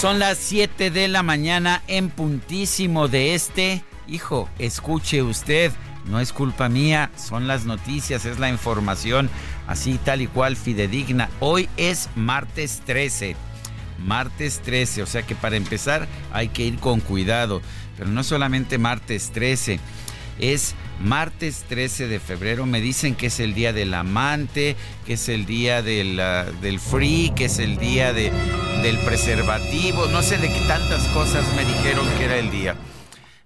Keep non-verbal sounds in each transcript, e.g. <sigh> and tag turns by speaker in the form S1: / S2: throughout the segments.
S1: Son las 7 de la mañana en puntísimo de este. Hijo, escuche usted, no es culpa mía, son las noticias, es la información, así tal y cual fidedigna. Hoy es martes 13. Martes 13, o sea que para empezar hay que ir con cuidado. Pero no solamente martes 13, es martes 13 de febrero. Me dicen que es el día del amante, que es el día del, del free, que es el día de, del preservativo. No sé de qué tantas cosas me dijeron que era el día.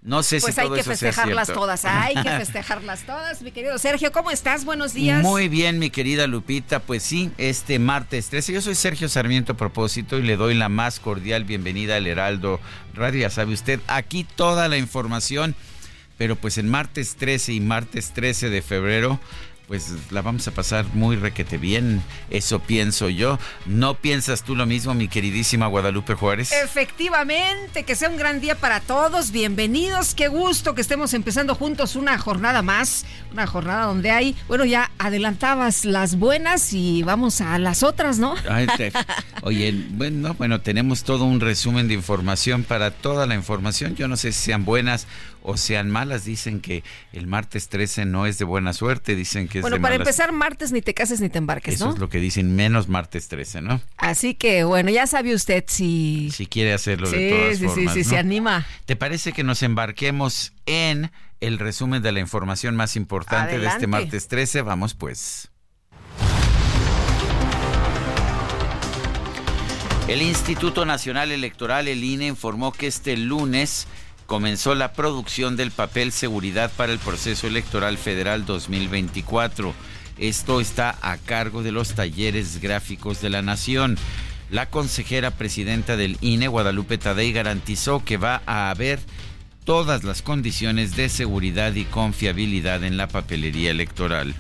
S1: No sé
S2: pues
S1: si
S2: hay
S1: todo
S2: que
S1: eso
S2: festejarlas todas, hay que <laughs> festejarlas todas, mi querido Sergio. ¿Cómo estás? Buenos días.
S1: Muy bien, mi querida Lupita. Pues sí, este martes 13. Yo soy Sergio Sarmiento a propósito y le doy la más cordial bienvenida al Heraldo Radio. Ya sabe usted, aquí toda la información. Pero pues en martes 13 y martes 13 de febrero, pues la vamos a pasar muy requete bien. Eso pienso yo. ¿No piensas tú lo mismo, mi queridísima Guadalupe Juárez?
S2: Efectivamente, que sea un gran día para todos. Bienvenidos, qué gusto que estemos empezando juntos una jornada más, una jornada donde hay, bueno, ya adelantabas las buenas y vamos a las otras, ¿no?
S1: Ay, <laughs> te- Oye, bueno, bueno, tenemos todo un resumen de información para toda la información. Yo no sé si sean buenas o sean malas. Dicen que el martes 13 no es de buena suerte, dicen que es
S2: Bueno,
S1: de
S2: para
S1: malas.
S2: empezar, martes ni te cases ni te embarques,
S1: Eso
S2: ¿no?
S1: es lo que dicen, menos martes 13, ¿no?
S2: Así que, bueno, ya sabe usted si...
S1: Si quiere hacerlo de todas
S2: sí,
S1: formas.
S2: sí, sí,
S1: ¿no?
S2: se anima.
S1: ¿Te parece que nos embarquemos en el resumen de la información más importante de este martes 13? Vamos pues. El Instituto Nacional Electoral, el INE, informó que este lunes comenzó la producción del papel seguridad para el proceso electoral federal 2024. Esto está a cargo de los talleres gráficos de la Nación. La consejera presidenta del INE, Guadalupe Tadei, garantizó que va a haber todas las condiciones de seguridad y confiabilidad en la papelería electoral.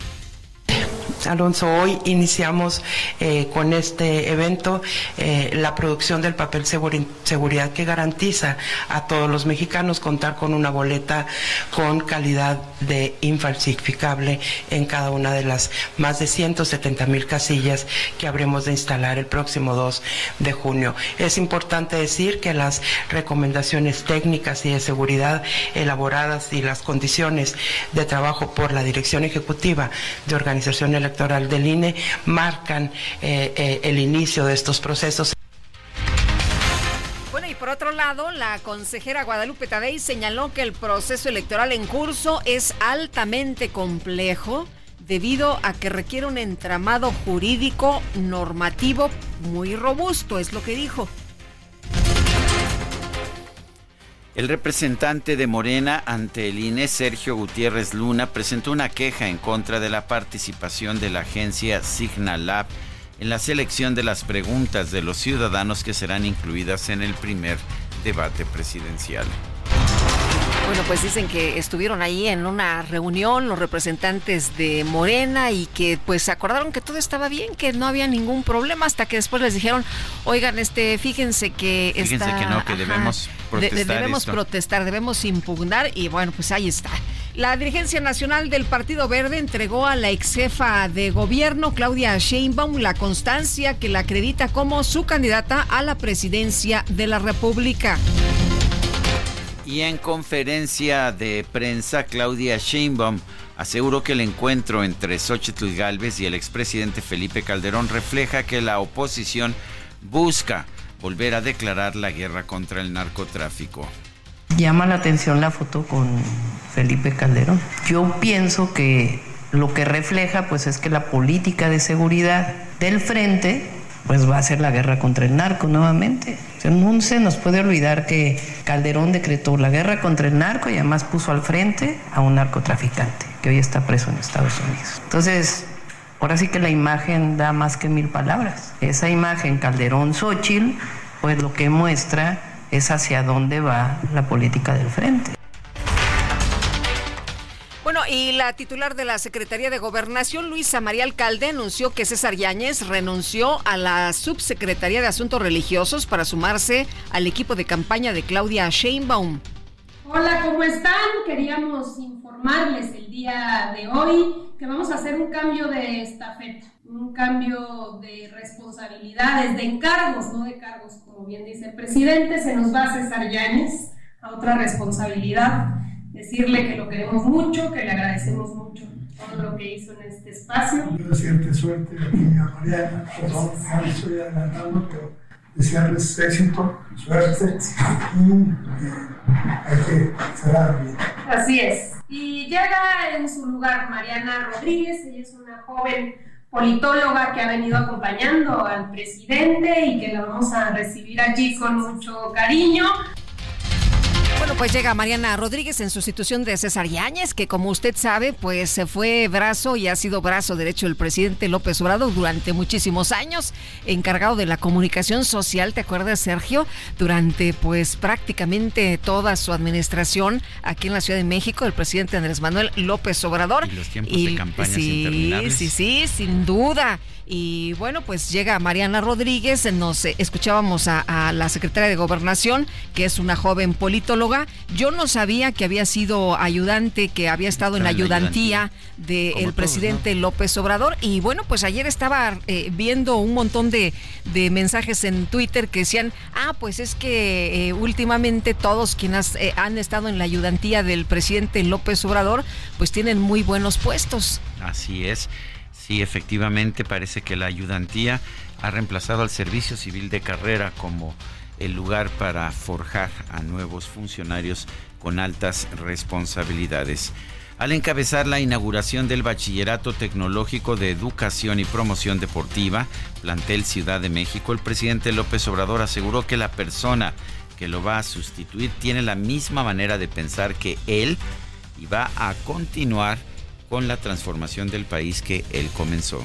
S3: Alonso, hoy iniciamos eh, con este evento eh, la producción del papel seguri- seguridad que garantiza a todos los mexicanos contar con una boleta con calidad de infalsificable en cada una de las más de 170 mil casillas que habremos de instalar el próximo 2 de junio. Es importante decir que las recomendaciones técnicas y de seguridad elaboradas y las condiciones de trabajo por la Dirección Ejecutiva de Organización Electoral del INE marcan eh, eh, el inicio de estos procesos.
S2: Bueno, y por otro lado, la consejera Guadalupe Tadei señaló que el proceso electoral en curso es altamente complejo debido a que requiere un entramado jurídico normativo muy robusto, es lo que dijo.
S1: El representante de Morena ante el INE, Sergio Gutiérrez Luna, presentó una queja en contra de la participación de la agencia Signalab en la selección de las preguntas de los ciudadanos que serán incluidas en el primer debate presidencial.
S2: Bueno, pues dicen que estuvieron ahí en una reunión los representantes de Morena y que pues acordaron que todo estaba bien, que no había ningún problema hasta que después les dijeron, oigan, este, fíjense que
S1: Fíjense
S2: está-
S1: que no, que debemos
S2: de-
S1: protestar
S2: debemos
S1: esto".
S2: protestar, debemos impugnar y bueno, pues ahí está. La dirigencia nacional del Partido Verde entregó a la ex jefa de gobierno, Claudia Sheinbaum, la constancia que la acredita como su candidata a la presidencia de la República.
S1: Y en conferencia de prensa, Claudia Sheinbaum aseguró que el encuentro entre Xochitl Gálvez y el expresidente Felipe Calderón refleja que la oposición busca volver a declarar la guerra contra el narcotráfico.
S4: Llama la atención la foto con Felipe Calderón. Yo pienso que lo que refleja pues es que la política de seguridad del frente pues va a ser la guerra contra el narco nuevamente. No se nos puede olvidar que Calderón decretó la guerra contra el narco y además puso al frente a un narcotraficante que hoy está preso en Estados Unidos. Entonces, ahora sí que la imagen da más que mil palabras. Esa imagen Calderón-Xochitl, pues lo que muestra es hacia dónde va la política del frente.
S2: Bueno, y la titular de la Secretaría de Gobernación, Luisa María Alcalde, anunció que César Yáñez renunció a la Subsecretaría de Asuntos Religiosos para sumarse al equipo de campaña de Claudia Sheinbaum.
S5: Hola, ¿cómo están? Queríamos informarles el día de hoy que vamos a hacer un cambio de estafeta, un cambio de responsabilidades, de encargos, no de cargos, como bien dice el presidente. Se nos va César Yáñez a otra responsabilidad decirle que lo queremos mucho, que le agradecemos mucho todo lo que hizo en este espacio.
S6: Yo desearte suerte aquí a Mariana, perdón, me estoy adelantando, pero desearles éxito, suerte y eh, hay que cerrar bien.
S5: Así es. Y llega en su lugar Mariana Rodríguez, ella es una joven politóloga que ha venido acompañando al presidente y que la vamos a recibir allí con mucho cariño.
S2: Bueno, pues llega Mariana Rodríguez en sustitución de César Yáñez, que como usted sabe, pues se fue brazo y ha sido brazo derecho del presidente López Obrador durante muchísimos años, encargado de la comunicación social, ¿te acuerdas, Sergio? Durante pues prácticamente toda su administración aquí en la Ciudad de México, el presidente Andrés Manuel López Obrador.
S1: Y los tiempos de campaña
S2: sí, sí, sí, sin duda. Y bueno, pues llega Mariana Rodríguez, nos eh, escuchábamos a, la secretaria de Gobernación, que es una joven politóloga. Yo no sabía que había sido ayudante, que había estado en la ayudantía del presidente López Obrador. Y bueno, pues ayer estaba eh, viendo un montón de, mensajes en Twitter que decían, ah, pues es que eh, últimamente todos quienes han estado en la ayudantía del presidente López Obrador, pues tienen muy buenos puestos.
S1: Así es. Sí, efectivamente parece que la ayudantía ha reemplazado al servicio civil de carrera como el lugar para forjar a nuevos funcionarios con altas responsabilidades. Al encabezar la inauguración del Bachillerato Tecnológico de Educación y Promoción Deportiva, plantel Ciudad de México, el presidente López Obrador aseguró que la persona que lo va a sustituir tiene la misma manera de pensar que él y va a continuar con la transformación del país que él comenzó.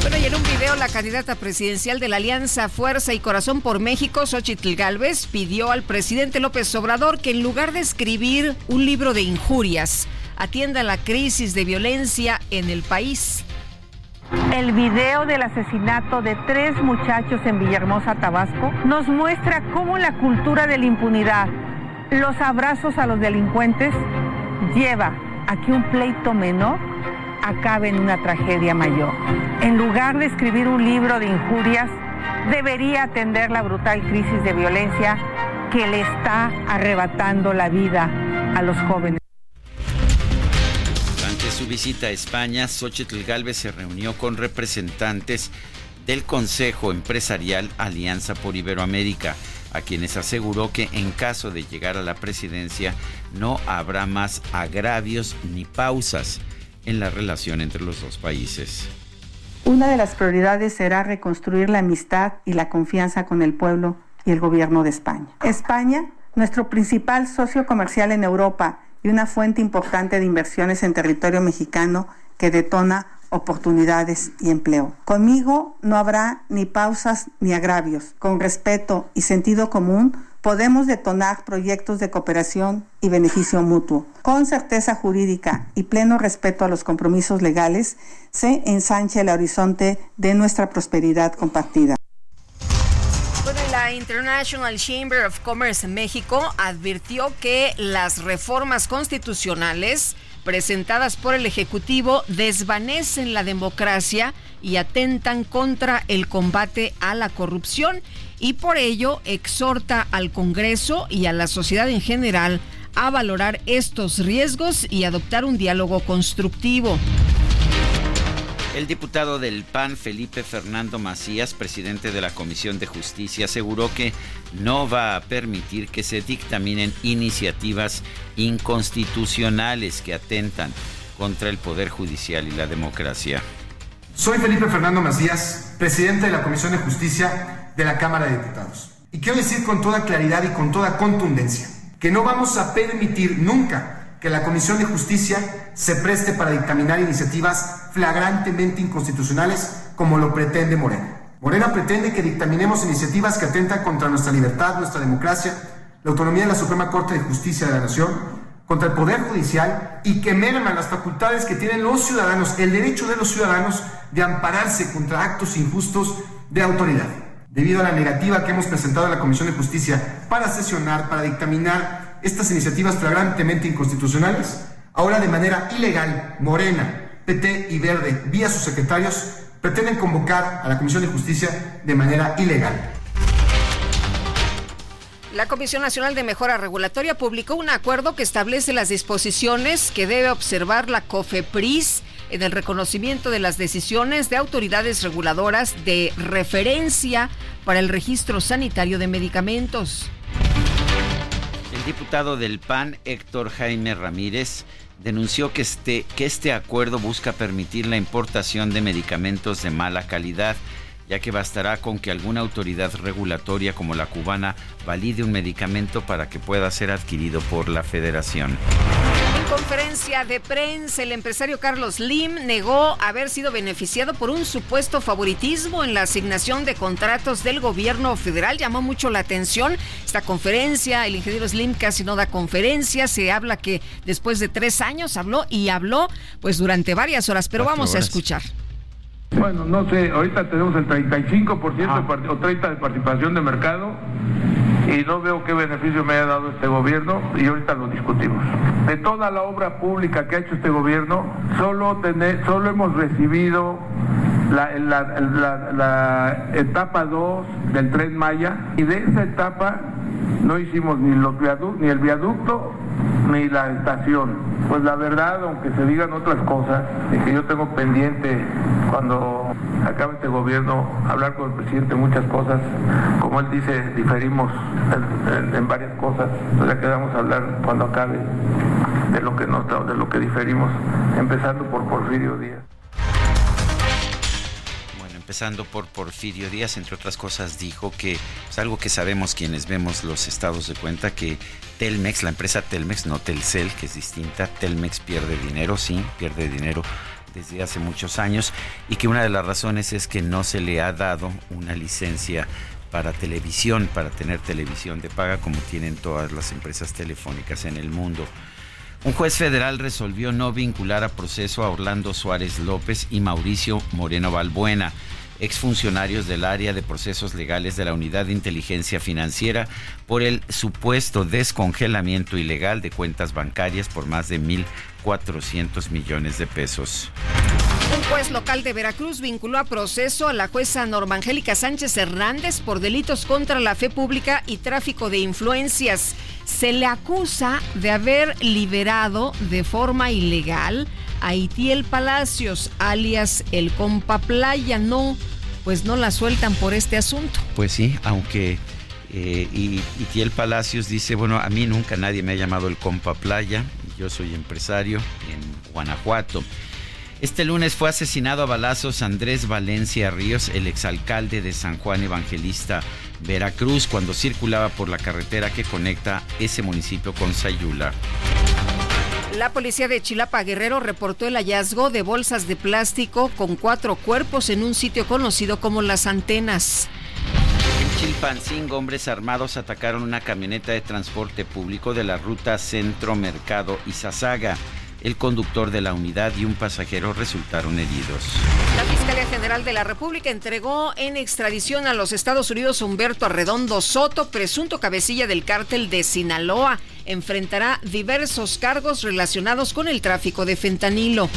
S2: Bueno, y en un video, la candidata presidencial de la Alianza Fuerza y Corazón por México, Xochitl Galvez, pidió al presidente López Obrador que en lugar de escribir un libro de injurias, atienda la crisis de violencia en el país.
S7: El video del asesinato de tres muchachos en Villahermosa, Tabasco, nos muestra cómo la cultura de la impunidad, los abrazos a los delincuentes, lleva a que un pleito menor acabe en una tragedia mayor. En lugar de escribir un libro de injurias, debería atender la brutal crisis de violencia que le está arrebatando la vida a los jóvenes.
S1: Durante su visita a España, Xochitl Galvez se reunió con representantes del Consejo Empresarial Alianza por Iberoamérica a quienes aseguró que en caso de llegar a la presidencia no habrá más agravios ni pausas en la relación entre los dos países.
S7: Una de las prioridades será reconstruir la amistad y la confianza con el pueblo y el gobierno de España. España, nuestro principal socio comercial en Europa y una fuente importante de inversiones en territorio mexicano que detona oportunidades y empleo. Conmigo no habrá ni pausas ni agravios. Con respeto y sentido común podemos detonar proyectos de cooperación y beneficio mutuo. Con certeza jurídica y pleno respeto a los compromisos legales, se ensancha el horizonte de nuestra prosperidad compartida.
S2: la International Chamber of Commerce en México advirtió que las reformas constitucionales presentadas por el Ejecutivo desvanecen la democracia y atentan contra el combate a la corrupción y por ello exhorta al Congreso y a la sociedad en general a valorar estos riesgos y adoptar un diálogo constructivo.
S1: El diputado del PAN, Felipe Fernando Macías, presidente de la Comisión de Justicia, aseguró que no va a permitir que se dictaminen iniciativas inconstitucionales que atentan contra el Poder Judicial y la democracia.
S8: Soy Felipe Fernando Macías, presidente de la Comisión de Justicia de la Cámara de Diputados. Y quiero decir con toda claridad y con toda contundencia que no vamos a permitir nunca que la Comisión de Justicia se preste para dictaminar iniciativas flagrantemente inconstitucionales como lo pretende Morena. Morena pretende que dictaminemos iniciativas que atentan contra nuestra libertad, nuestra democracia, la autonomía de la Suprema Corte de Justicia de la Nación, contra el Poder Judicial y que merman las facultades que tienen los ciudadanos, el derecho de los ciudadanos de ampararse contra actos injustos de autoridad debido a la negativa que hemos presentado a la Comisión de Justicia para sesionar, para dictaminar estas iniciativas flagrantemente inconstitucionales, ahora de manera ilegal, Morena, PT y Verde, vía sus secretarios, pretenden convocar a la Comisión de Justicia de manera ilegal.
S2: La Comisión Nacional de Mejora Regulatoria publicó un acuerdo que establece las disposiciones que debe observar la COFEPRIS en el reconocimiento de las decisiones de autoridades reguladoras de referencia para el registro sanitario de medicamentos.
S1: El diputado del PAN, Héctor Jaime Ramírez, denunció que este, que este acuerdo busca permitir la importación de medicamentos de mala calidad ya que bastará con que alguna autoridad regulatoria como la cubana valide un medicamento para que pueda ser adquirido por la federación.
S2: En conferencia de prensa, el empresario Carlos Lim negó haber sido beneficiado por un supuesto favoritismo en la asignación de contratos del gobierno federal. Llamó mucho la atención esta conferencia. El ingeniero Slim casi no da conferencia. Se habla que después de tres años habló y habló pues durante varias horas, pero vamos a escuchar.
S9: Bueno, no sé, ahorita tenemos el 35% o 30% de participación de mercado y no veo qué beneficio me haya dado este gobierno y ahorita lo discutimos. De toda la obra pública que ha hecho este gobierno, solo, tener, solo hemos recibido la, la etapa 2 del tren Maya y de esa etapa no hicimos ni, los ni el viaducto ni la estación. Pues la verdad, aunque se digan otras cosas, y que yo tengo pendiente cuando acabe este gobierno hablar con el presidente muchas cosas, como él dice, diferimos en, varias cosas, entonces ya quedamos a hablar cuando acabe de lo que no, de lo que diferimos, empezando por Porfirio Díaz
S1: empezando por Porfirio Díaz, entre otras cosas, dijo que es algo que sabemos quienes vemos los estados de cuenta, que Telmex, la empresa Telmex, no Telcel, que es distinta, Telmex pierde dinero, sí, pierde dinero desde hace muchos años y que una de las razones es que no se le ha dado una licencia para televisión, para tener televisión de paga como tienen todas las empresas telefónicas en el mundo. Un juez federal resolvió no vincular a proceso a Orlando Suárez López y Mauricio Moreno Balbuena exfuncionarios del área de procesos legales de la Unidad de Inteligencia Financiera por el supuesto descongelamiento ilegal de cuentas bancarias por más de 1.400 millones de pesos.
S2: Un juez local de Veracruz vinculó a proceso a la jueza Norma Angélica Sánchez Hernández por delitos contra la fe pública y tráfico de influencias. Se le acusa de haber liberado de forma ilegal a Itiel Palacios, alias el Compa Playa. No, pues no la sueltan por este asunto.
S1: Pues sí, aunque eh, Itiel Palacios dice, bueno, a mí nunca nadie me ha llamado el Compa Playa, yo soy empresario en Guanajuato. Este lunes fue asesinado a balazos Andrés Valencia Ríos, el exalcalde de San Juan Evangelista, Veracruz, cuando circulaba por la carretera que conecta ese municipio con Sayula.
S2: La policía de Chilapa Guerrero reportó el hallazgo de bolsas de plástico con cuatro cuerpos en un sitio conocido como Las Antenas.
S1: En Chilpancingo, hombres armados atacaron una camioneta de transporte público de la ruta Centro Mercado Izazaga. El conductor de la unidad y un pasajero resultaron heridos.
S2: La Fiscalía General de la República entregó en extradición a los Estados Unidos a Humberto Arredondo Soto, presunto cabecilla del cártel de Sinaloa. Enfrentará diversos cargos relacionados con el tráfico de fentanilo.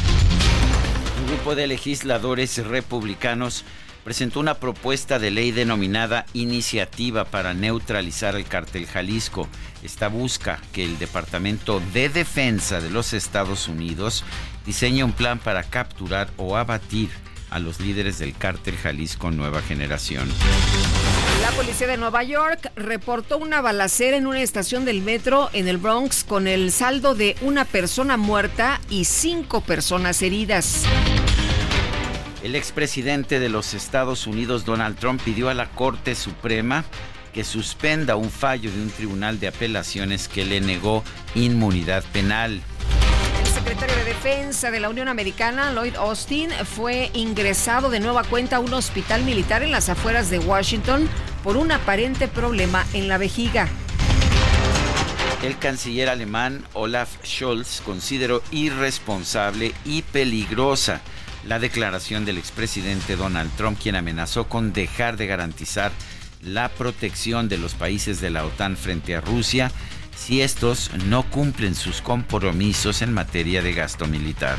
S1: Un grupo de legisladores republicanos presentó una propuesta de ley denominada Iniciativa para neutralizar el cártel Jalisco. Esta busca que el Departamento de Defensa de los Estados Unidos diseñe un plan para capturar o abatir a los líderes del cártel Jalisco Nueva Generación.
S2: La policía de Nueva York reportó una balacera en una estación del metro en el Bronx con el saldo de una persona muerta y cinco personas heridas.
S1: El expresidente de los Estados Unidos, Donald Trump, pidió a la Corte Suprema que suspenda un fallo de un tribunal de apelaciones que le negó inmunidad penal.
S2: El secretario de Defensa de la Unión Americana, Lloyd Austin, fue ingresado de nueva cuenta a un hospital militar en las afueras de Washington por un aparente problema en la vejiga.
S1: El canciller alemán Olaf Scholz consideró irresponsable y peligrosa la declaración del expresidente Donald Trump, quien amenazó con dejar de garantizar la protección de los países de la OTAN frente a Rusia si estos no cumplen sus compromisos en materia de gasto militar.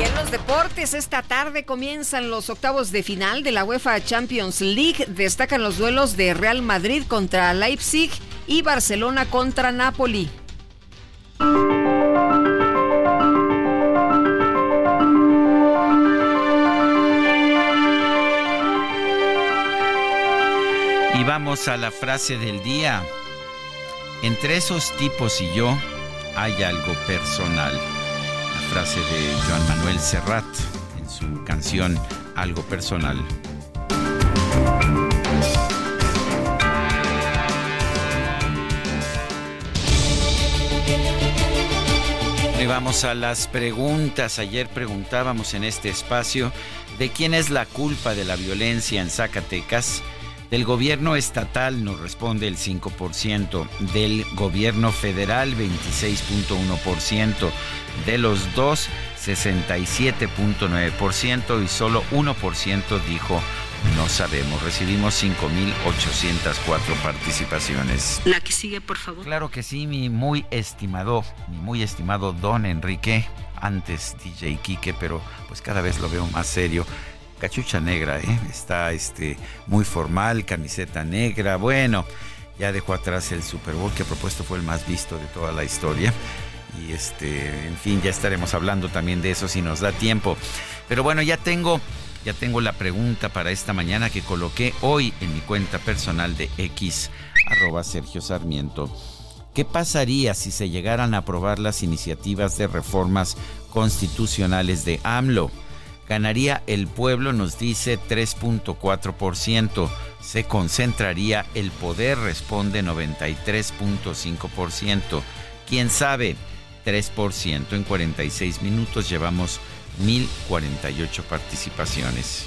S2: Y en los deportes, esta tarde comienzan los octavos de final de la UEFA Champions League. Destacan los duelos de Real Madrid contra Leipzig y Barcelona contra Napoli.
S1: Y vamos a la frase del día. Entre esos tipos y yo hay algo personal. La frase de Joan Manuel Serrat en su canción Algo personal. Y vamos a las preguntas. Ayer preguntábamos en este espacio de quién es la culpa de la violencia en Zacatecas. Del gobierno estatal nos responde el 5%, del gobierno federal 26.1%, de los dos 67.9% y solo 1% dijo no sabemos. Recibimos 5.804 participaciones.
S2: La que sigue, por favor.
S1: Claro que sí, mi muy estimado, mi muy estimado Don Enrique, antes DJ Quique, pero pues cada vez lo veo más serio cachucha negra, ¿eh? está este, muy formal, camiseta negra. Bueno, ya dejó atrás el Super Bowl que a propuesto fue el más visto de toda la historia. Y este, en fin, ya estaremos hablando también de eso si nos da tiempo. Pero bueno, ya tengo, ya tengo la pregunta para esta mañana que coloqué hoy en mi cuenta personal de X, arroba Sergio Sarmiento. ¿Qué pasaría si se llegaran a aprobar las iniciativas de reformas constitucionales de AMLO? Ganaría el pueblo, nos dice 3.4%. Se concentraría el poder, responde 93.5%. ¿Quién sabe? 3%. En 46 minutos llevamos 1048 participaciones.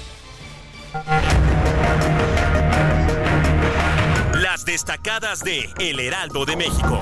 S10: Las destacadas de El Heraldo de México.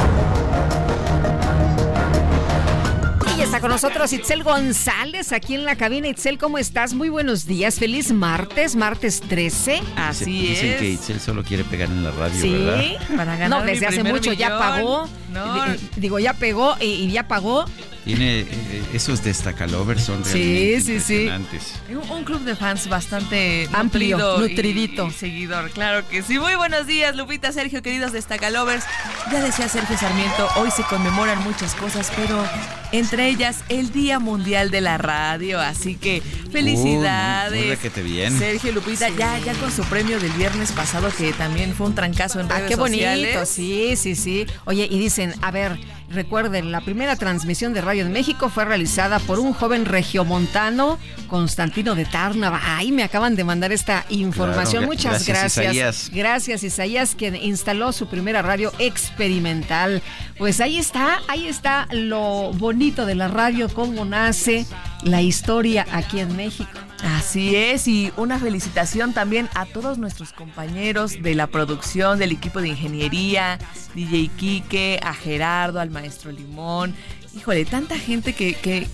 S2: Y está con nosotros Itzel González aquí en la cabina. Itzel, ¿cómo estás? Muy buenos días. Feliz martes, martes 13.
S1: Así Dicen, Dicen que Itzel solo quiere pegar en la radio,
S2: sí,
S1: ¿verdad?
S2: para ganar No, desde hace mucho ya pagó. No. Digo, ya pegó y, y ya pagó.
S1: Tiene eh, esos destacalovers son
S2: realmente sí, sí, sí.
S11: Un club de fans bastante
S2: amplio, nutridito.
S11: Y, seguidor, claro que sí. Muy buenos días, Lupita, Sergio, queridos destacalovers. Ya decía Sergio Sarmiento, hoy se conmemoran muchas cosas, pero entre ellas el Día Mundial de la Radio. Así que felicidades.
S1: Uh, muy, bien.
S11: Sergio Lupita, ya, ya con su premio del viernes pasado, que también fue un trancazo en redes
S2: ah, qué
S11: sociales.
S2: bonito, sí, sí, sí. Oye, y dicen, a ver, Recuerden, la primera transmisión de radio en México fue realizada por un joven regiomontano, Constantino de Tárnava. Ay, me acaban de mandar esta información. Muchas gracias. Gracias Isaías. gracias, Isaías, quien instaló su primera radio experimental. Pues ahí está, ahí está lo bonito de la radio, cómo nace la historia aquí en México.
S11: Así es, y una felicitación también a todos nuestros compañeros de la producción, del equipo de ingeniería, DJ Quique, a Gerardo, al maestro Limón. Híjole, tanta gente que, que,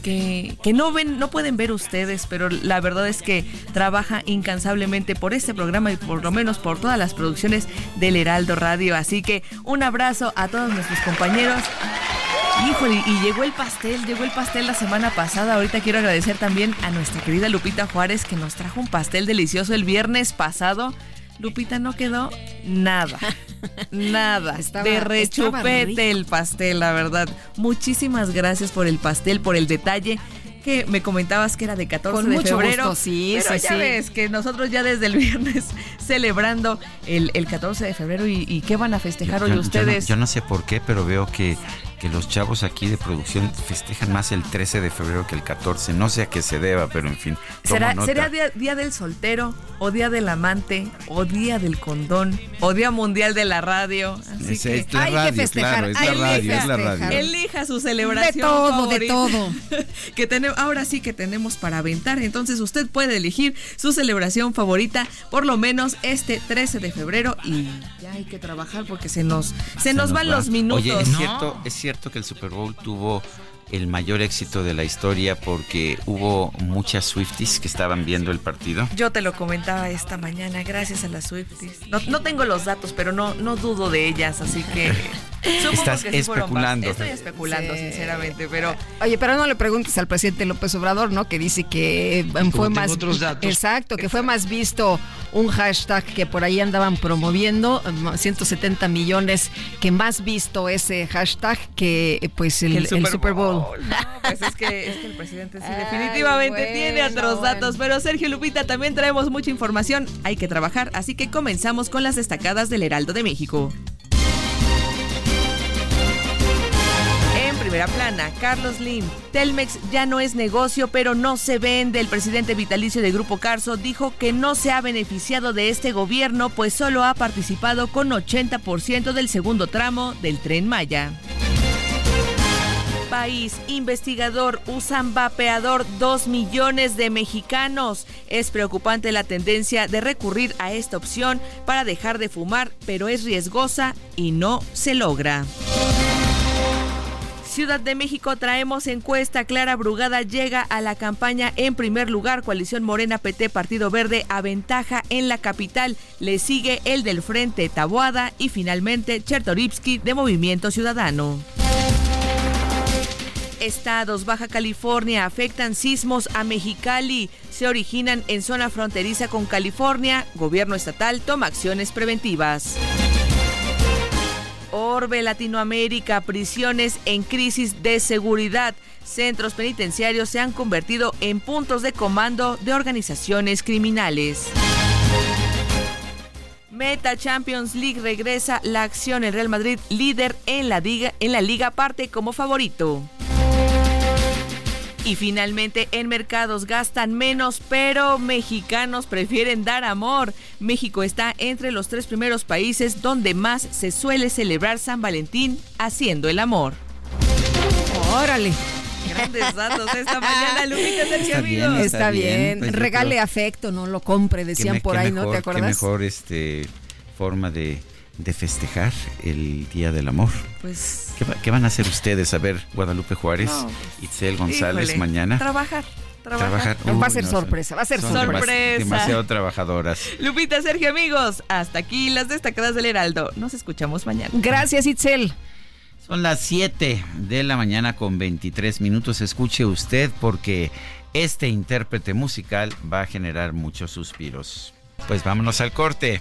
S11: que, no ven, no pueden ver ustedes, pero la verdad es que trabaja incansablemente por este programa y por lo menos por todas las producciones del Heraldo Radio. Así que un abrazo a todos nuestros compañeros. Híjole, y llegó el pastel, llegó el pastel la semana pasada. Ahorita quiero agradecer también a nuestra querida Lupita Juárez que nos trajo un pastel delicioso el viernes pasado. Lupita no quedó nada. <laughs> Nada. de rechupete el pastel, la verdad. Muchísimas gracias por el pastel, por el detalle que me comentabas que era de 14 de febrero.
S2: sí,
S11: pero ya ves que nosotros ya desde el viernes <laughs> celebrando el, 14 de febrero y, qué van a festejar hoy ustedes.
S1: yo no, sé por qué, pero veo que que los chavos aquí de producción festejan más el 13 de febrero que el 14. No sé a qué se deba, pero en fin.
S11: ¿Será, ¿será día, del soltero, o día del amante, o día del condón, o día mundial de la radio?
S1: Así es, que hay que festejar. es, la radio, es la radio,
S11: Elija su celebración.
S2: De todo, de todo. <laughs>
S11: que tenemos, ahora sí que tenemos para aventar. Entonces usted puede elegir su celebración favorita, por lo menos este 13 de febrero. Y ya hay que trabajar porque se nos, se, nos, van los minutos.
S1: Oye, es cierto, es cierto que el Super Bowl tuvo el mayor éxito de la historia porque hubo muchas Swifties que estaban viendo el partido.
S11: Yo te lo comentaba esta mañana, gracias a las Swifties. No, tengo los datos, pero no, no dudo de ellas, así que...
S1: Estás especulando.
S11: Estoy especulando, sinceramente, pero...
S2: Oye, pero no le preguntes al presidente López Obrador, ¿no? Que dice que fue más... Exacto, que fue más visto un hashtag que por ahí andaban promoviendo, 170 millones, que más visto ese hashtag que pues el, Super Bowl.
S11: No, pues es que, el presidente sí <laughs> definitivamente tiene otros datos. Pero Sergio Lupita, también traemos mucha información. Hay que trabajar, así que comenzamos con las destacadas del Heraldo de México. Primera plana, Carlos Lim. Telmex ya no es negocio, pero no se vende. El presidente vitalicio de Grupo Carso dijo que no se ha beneficiado de este gobierno, pues solo ha participado con 80% del segundo tramo del tren Maya país. Investigador usan vapeador 2 millones de mexicanos. Es preocupante la tendencia de recurrir a esta opción para dejar de fumar, pero es riesgosa y no se logra. Ciudad de México traemos encuesta. Clara Brugada llega a la campaña en primer lugar. Coalición Morena PT Partido Verde aventaja en la capital. Le sigue el del Frente Taboada y finalmente Chertoripsky de Movimiento Ciudadano. Estados, Baja California, afectan sismos a Mexicali. Se originan en zona fronteriza con California. Gobierno estatal toma acciones preventivas. Orbe Latinoamérica, prisiones en crisis de seguridad. Centros penitenciarios se han convertido en puntos de comando de organizaciones criminales. Meta Champions League regresa la acción. El Real Madrid, líder en la, liga, en la liga, parte como favorito. Y finalmente, en mercados gastan menos, pero mexicanos prefieren dar amor. México está entre los tres primeros países donde más se suele celebrar San Valentín haciendo el amor.
S2: Órale.
S11: Grandes datos esta <laughs> mañana, Lupita
S2: Está bien, está, bien. Pues Regale afecto, no lo compre, decían por ahí, ¿no? ¿Te acuerdas?
S1: Qué mejor este, forma de de festejar el Día del Amor.
S11: Pues.
S1: ¿Qué, van a hacer ustedes? A ver, Guadalupe Juárez, Itzel González mañana.
S11: Trabajar. Trabajar.
S2: va a ser sorpresa, va a ser sorpresa.
S1: Demasiado trabajadoras. <laughs>
S11: Lupita, Sergio, amigos, hasta aquí las destacadas del Heraldo. Nos escuchamos mañana.
S2: Gracias, Itzel.
S1: Son las 7 de la mañana con 23 minutos. Escuche usted porque este intérprete musical va a generar muchos suspiros. Pues vámonos al corte.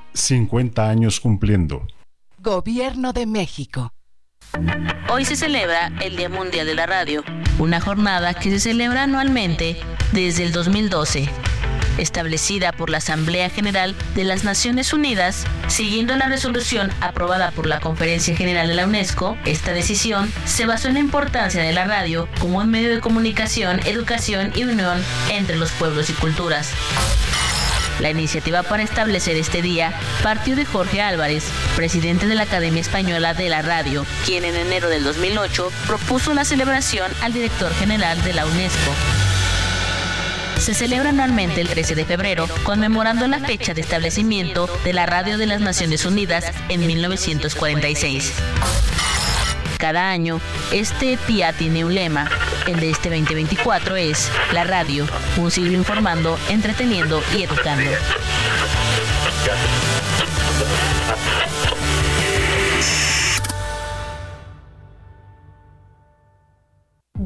S12: 50 años cumpliendo.
S13: Gobierno de México.
S14: Hoy se celebra el Día Mundial de la Radio, una jornada que se celebra anualmente desde el 2012 establecida por la Asamblea General de las Naciones Unidas, siguiendo la resolución aprobada por la Conferencia General de la UNESCO, esta decisión se basó en la importancia de la radio como un medio de comunicación, educación y unión entre los pueblos y culturas. La iniciativa para establecer este día partió de Jorge Álvarez, presidente de la Academia Española de la Radio, quien en enero del 2008 propuso la celebración al director general de la UNESCO se celebra anualmente el 13 de febrero, conmemorando la fecha de establecimiento de la Radio de las Naciones Unidas en 1946. Cada año, este día tiene un lema. El de este 2024 es La radio, un siglo informando, entreteniendo y educando.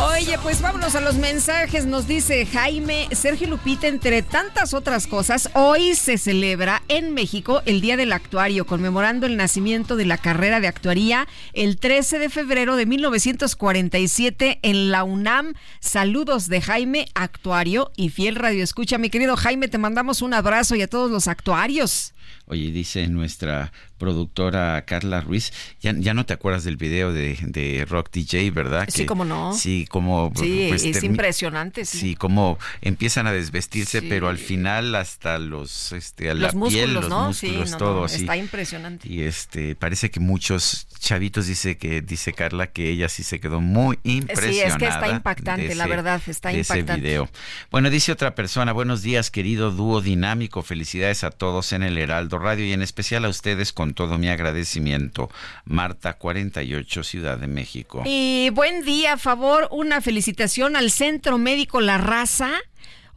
S2: Oye, pues vámonos a los mensajes. Nos dice Jaime Sergio Lupita, entre tantas otras cosas, hoy se celebra en México el Día del Actuario, conmemorando el nacimiento de la carrera de actuaría el 13 de febrero de 1947 en la UNAM. Saludos de Jaime, actuario y fiel radio. Escucha, mi querido Jaime, te mandamos un abrazo y a todos los actuarios.
S1: Oye, dice nuestra productora Carla Ruiz, ya, ya no te acuerdas del video de, Rock DJ, ¿verdad?
S2: Sí, como no.
S1: Sí, como...
S2: Sí, pues, es impresionante. Sí.
S1: sí, como empiezan a desvestirse, pero al final hasta los, este, a la piel, los ¿no? músculos, todo
S2: Está impresionante.
S1: Y este, parece que muchos chavitos dice que, dice Carla, que ella sí se quedó muy impresionada. Sí, es
S2: que está impactante, la verdad, está impactante.
S1: Ese video. Bueno, dice otra persona, buenos días, querido dúo dinámico, felicidades a todos en el Heraldo Radio y en especial a ustedes con todo mi agradecimiento. Marta 48, Ciudad de México.
S2: Y buen día, a favor, una felicitación al Centro Médico La Raza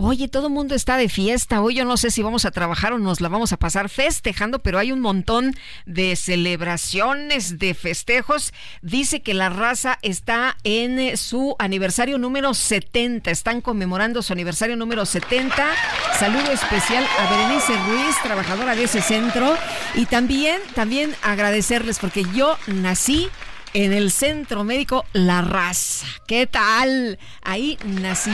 S2: Oye, todo el mundo está de fiesta. Hoy yo no sé si vamos a trabajar o nos la vamos a pasar festejando, pero hay un montón de celebraciones, de festejos. Dice que la raza está en su aniversario número 70. Están conmemorando su aniversario número 70. Saludo especial a Berenice Ruiz, trabajadora de ese centro. Y también, también agradecerles porque yo nací en el Centro Médico La Raza. ¿Qué tal? Ahí nací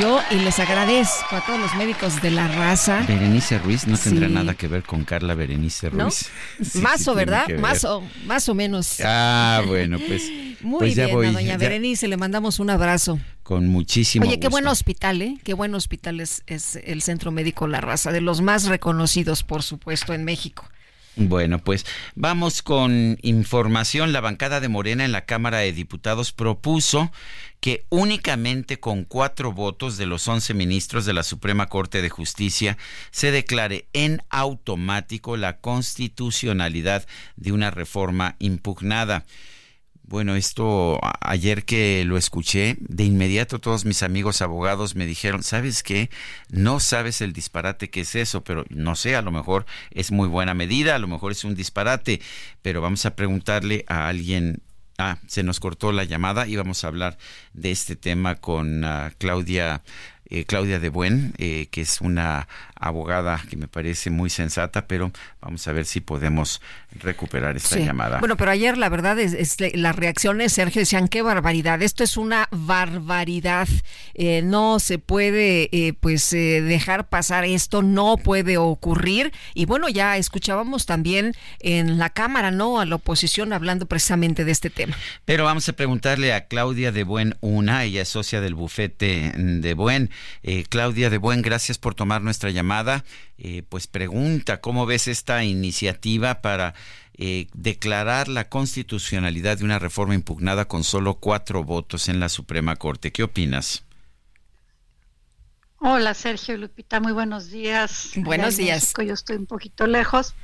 S2: yo y les agradezco a todos los médicos de La Raza.
S1: Berenice Ruiz no tendrá nada que ver con Carla Berenice Ruiz. <laughs>
S2: más o, ¿verdad? Más o, más o menos.
S1: Ah, bueno, pues. <laughs>
S2: Muy
S1: pues
S2: bien, a doña Berenice le mandamos un abrazo.
S1: Con muchísimo
S2: Oye, qué buen hospital, ¿eh? Qué buen hospital es, es el Centro Médico La Raza, de los más reconocidos, por supuesto, en México.
S1: Bueno, pues vamos con información. La bancada de Morena en la Cámara de Diputados propuso que únicamente con cuatro votos de los once ministros de la Suprema Corte de Justicia se declare en automático la constitucionalidad de una reforma impugnada. Bueno, esto ayer que lo escuché, de inmediato todos mis amigos abogados me dijeron, ¿sabes qué? No sabes el disparate que es eso, pero no sé, a lo mejor es muy buena medida, a lo mejor es un disparate, pero vamos a preguntarle a alguien. Ah, se nos cortó la llamada y vamos a hablar de este tema con ah, Claudia eh, Claudia de Buen, eh, que es una abogada que me parece muy sensata, pero vamos a ver si podemos recuperar esta llamada.
S2: Bueno, pero ayer la verdad es, las reacciones, Sergio, decían qué barbaridad, esto es una barbaridad, eh, no se puede pues dejar pasar esto, no puede ocurrir y bueno, ya escuchábamos también en la Cámara, ¿no? A la oposición hablando precisamente de este tema.
S1: Pero vamos a preguntarle a Claudia de Buen una, ella es socia del bufete de Buen. Eh, Claudia de Buen, gracias por tomar nuestra llamada llamada, eh, pues pregunta cómo ves esta iniciativa para eh, declarar la constitucionalidad de una reforma impugnada con solo cuatro votos en la Suprema Corte. ¿Qué opinas?
S15: Hola Sergio y Lupita, muy buenos días.
S2: Buenos días.
S15: yo estoy un poquito lejos,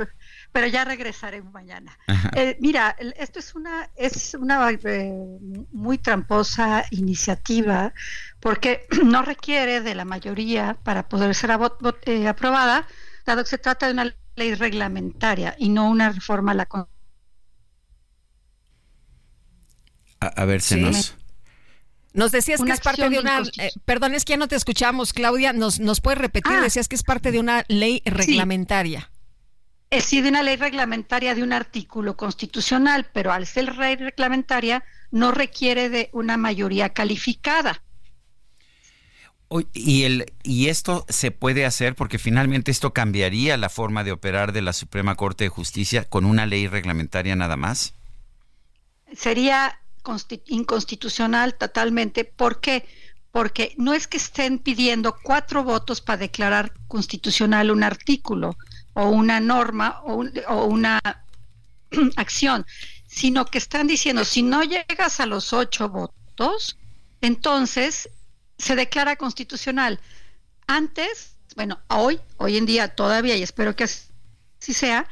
S15: pero ya regresaré mañana. Eh, mira, esto es una es una eh, muy tramposa iniciativa porque <clears throat> no requiere de la mayoría para poder ser eh, aprobada, dado que se trata de una ley reglamentaria y no una reforma a la
S1: a, a ver, se nos
S2: nos decías que es parte de una, eh, perdón, es que ya no te escuchamos, Claudia, nos, nos puedes repetir, ah. decías que es parte de una ley reglamentaria.
S15: Es sí, de una ley reglamentaria de un artículo constitucional, pero al ser ley reglamentaria no requiere de una mayoría calificada.
S1: Y, el, y esto se puede hacer porque finalmente esto cambiaría la forma de operar de la Suprema Corte de Justicia con una ley reglamentaria nada más.
S15: Sería inconstitucional totalmente. ¿Por qué? Porque no es que estén pidiendo cuatro votos para declarar constitucional un artículo o una norma o, o una <clears throat> acción, sino que están diciendo, si no llegas a los ocho votos, entonces se declara constitucional. Antes, bueno, hoy, hoy en día todavía, y espero que así sea,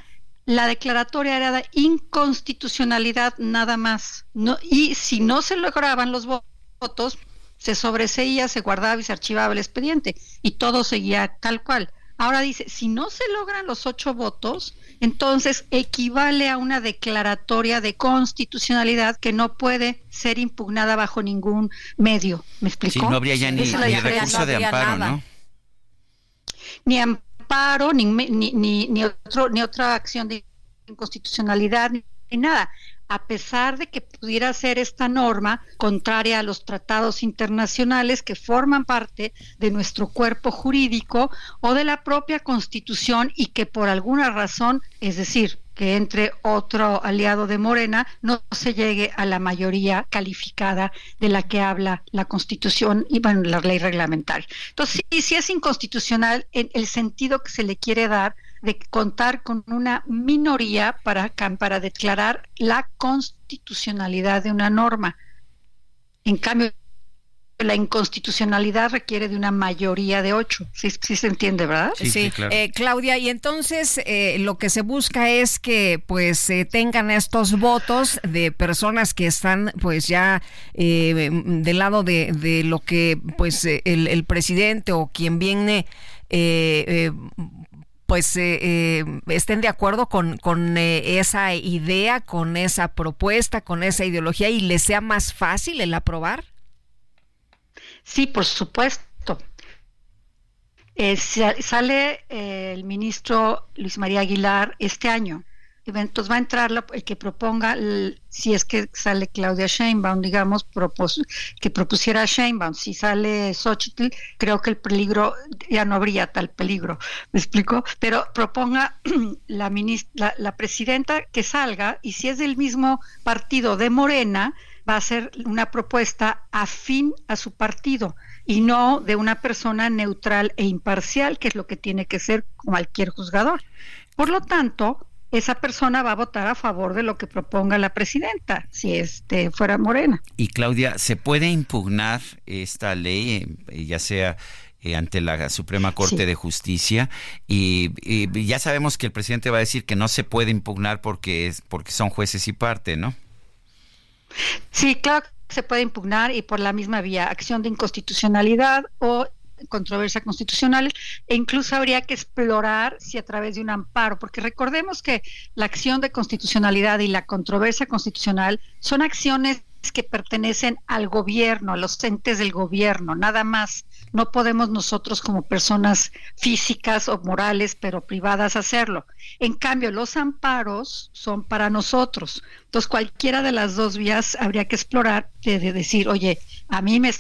S15: la declaratoria era de inconstitucionalidad nada más. Y si no se lograban los votos, se sobreseía, se guardaba y se archivaba el expediente y todo seguía tal cual. Ahora dice, si no se logran los ocho votos, entonces equivale a una declaratoria de constitucionalidad que no puede ser impugnada bajo ningún medio. ¿Me explicó?
S1: Sí, no habría ya ni, recurso de amparo, ¿no?
S15: Ni amparo paro, ni, ni, ni, otro, ni otra acción de inconstitucionalidad, ni, nada. A pesar de que pudiera ser esta norma contraria a los tratados internacionales que forman parte de nuestro cuerpo jurídico o de la propia Constitución y que por alguna razón, es decir, que entre otro aliado de Morena no se llegue a la mayoría calificada de la que habla la Constitución y bueno, la ley reglamentaria. Entonces, sí, sí es inconstitucional en el sentido que se le quiere dar de contar con una minoría para, para declarar la constitucionalidad de una norma. En cambio, la inconstitucionalidad requiere de una mayoría de ocho. Sí, se entiende, ¿verdad?
S2: Sí, eh, Claudia, y entonces eh, lo que se busca es que pues se tengan estos votos de personas que están pues ya eh, del lado de, de, lo que pues el, el, presidente o quien viene pues estén de acuerdo con, con esa idea, con esa propuesta, con esa ideología y les sea más fácil el aprobar?
S15: Sí, por supuesto. Eh, sale eh, el ministro Luis María Aguilar este año. Entonces va a entrar el que proponga, si es que sale Claudia Sheinbaum, digamos, que propusiera Sheinbaum. Si sale Xochitl, creo que el peligro, ya no habría tal peligro, ¿me explico? Pero proponga <clears throat> la, ministra, la presidenta que salga y si es del mismo partido de Morena, va a ser una propuesta afín a su partido y no de una persona neutral e imparcial, que es lo que tiene que ser cualquier juzgador. Por lo tanto, esa persona va a votar a favor de lo que proponga la presidenta, si este fuera Morena.
S1: Y Claudia, ¿se puede impugnar esta ley, eh, ya sea eh, ante la Suprema Corte de Justicia? Y, y, ya sabemos que el presidente va a decir que no se puede impugnar porque es porque son jueces y parte, ¿no?
S15: Sí, claro que se puede impugnar y por la misma vía, acción de inconstitucionalidad o controversia constitucional e incluso habría que explorar si a través de un amparo, porque recordemos que la acción de constitucionalidad y la controversia constitucional son acciones que pertenecen al gobierno, a los entes del gobierno, nada más. No podemos nosotros como personas físicas o morales, pero privadas, hacerlo. En cambio, los amparos son para nosotros. Entonces, cualquiera de las dos vías habría que explorar de, decir, oye, a mí me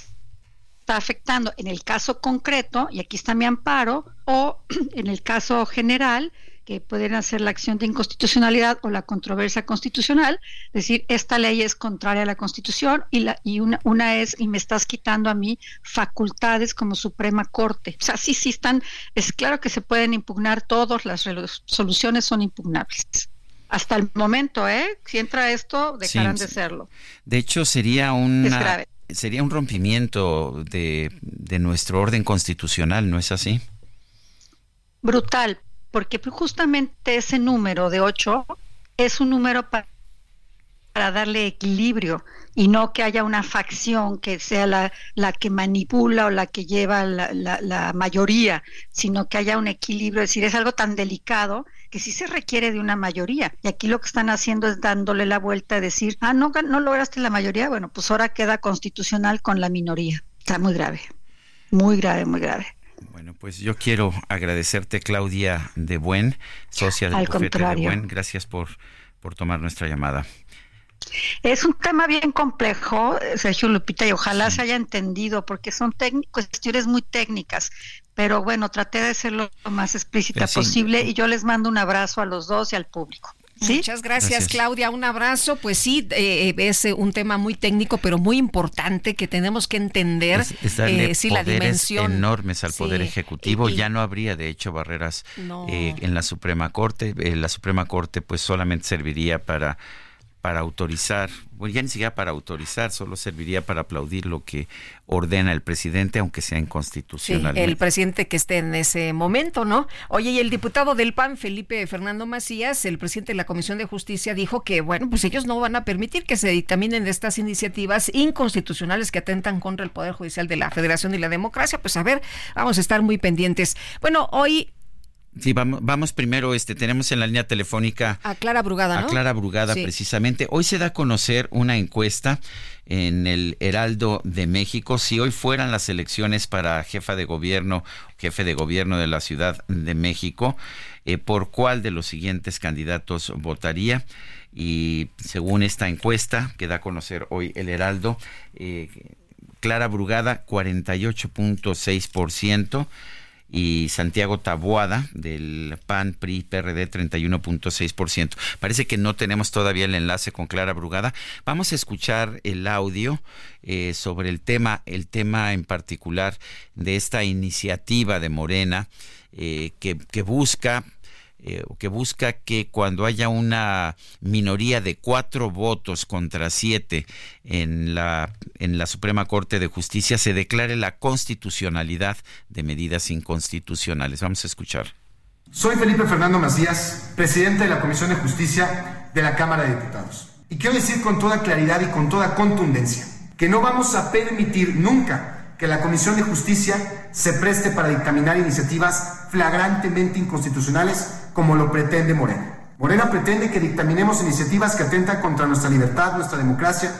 S15: está afectando en el caso concreto, y aquí está mi amparo, o <clears throat> en el caso general, que pueden hacer la acción de inconstitucionalidad o la controversia constitucional, decir, esta ley es contraria a la Constitución y, la, y una, una es, y me estás quitando a mí facultades como Suprema Corte. O sea, sí, sí están, es claro que se pueden impugnar todos, las soluciones son impugnables. Hasta el momento, ¿eh? Si entra esto, dejarán de serlo.
S1: De hecho, sería una, sería un rompimiento de, de nuestro orden constitucional, ¿no es así?
S15: Brutal, porque justamente ese número de 8 es un número para, darle equilibrio y no que haya una facción que sea la, la que manipula o la que lleva la, la, mayoría, sino que haya un equilibrio. Es decir, es algo tan delicado que sí se requiere de una mayoría. Y aquí lo que están haciendo es dándole la vuelta a decir, ah, no, no lograste la mayoría, bueno, pues ahora queda constitucional con la minoría. Está muy grave, muy grave, muy grave.
S1: Bueno, pues yo quiero agradecerte, Claudia de Buen, socia del bufete de Buen. Gracias por, por tomar nuestra llamada.
S15: Es un tema bien complejo, Sergio Lupita, y ojalá se haya entendido, porque son cuestiones muy técnicas. Pero bueno, traté de ser lo más explícita posible y yo les mando un abrazo a los dos y al público.
S2: Muchas gracias, Claudia. Un abrazo. Pues sí, eh, es eh, un tema muy técnico, pero muy importante que tenemos que entender.
S1: eh, sí, la dimensión enormes al poder ejecutivo. ya no habría, de hecho, barreras eh, en la Suprema Corte. la Suprema Corte, pues, solamente serviría para para autorizar, bueno, ya ni siquiera para autorizar, solo serviría para aplaudir lo que ordena el presidente, aunque sea inconstitucional.
S2: Sí, el presidente que esté en ese momento, ¿no? Oye, y el diputado del PAN, Felipe Fernando Macías, el presidente de la Comisión de Justicia, dijo que, bueno, pues ellos no van a permitir que se dictaminen estas iniciativas inconstitucionales que atentan contra el Poder Judicial de la Federación y la democracia. Pues a ver, vamos a estar muy pendientes. Bueno, hoy
S1: Sí, vamos, vamos primero, este, tenemos en la línea telefónica
S2: a Clara Brugada,
S1: ¿no? A Clara Brugada, precisamente. Hoy se da a conocer una encuesta en el Heraldo de México. Si hoy fueran las elecciones para jefa de gobierno, jefe de gobierno de la Ciudad de México, eh, ¿por cuál de los siguientes candidatos votaría? Y según esta encuesta que da a conocer hoy el Heraldo, eh, Clara Brugada, 48.6% y Santiago Taboada del PAN PRI PRD 31.6%. Parece que no tenemos todavía el enlace con Clara Brugada. Vamos a escuchar el audio eh, sobre el tema, el tema en particular de esta iniciativa de Morena eh, que, que busca eh, que busca que cuando haya una minoría de cuatro votos contra siete en la, en la Suprema Corte de Justicia se declare la constitucionalidad de medidas inconstitucionales. Vamos a escuchar.
S8: Soy Felipe Fernando Macías, presidente de la Comisión de Justicia de la Cámara de Diputados. Y quiero decir con toda claridad y con toda contundencia que no vamos a permitir nunca que la Comisión de Justicia se preste para dictaminar iniciativas flagrantemente inconstitucionales como lo pretende Morena. Morena pretende que dictaminemos iniciativas que atentan contra nuestra libertad, nuestra democracia,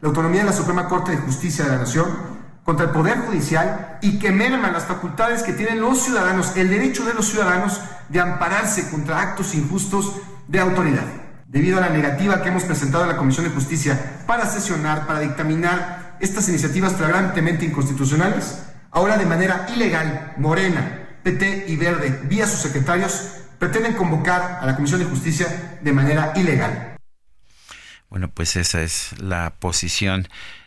S8: la autonomía de la Suprema Corte de Justicia de la Nación, contra el Poder Judicial y que merman las facultades que tienen los ciudadanos, el derecho de los ciudadanos de ampararse contra actos injustos de autoridad. Debido a la negativa que hemos presentado a la Comisión de Justicia para sesionar, para dictaminar estas iniciativas flagrantemente inconstitucionales, ahora de manera ilegal, Morena, PT y Verde, vía sus secretarios, pretenden convocar a la Comisión de Justicia de manera ilegal.
S1: Bueno, pues esa es la posición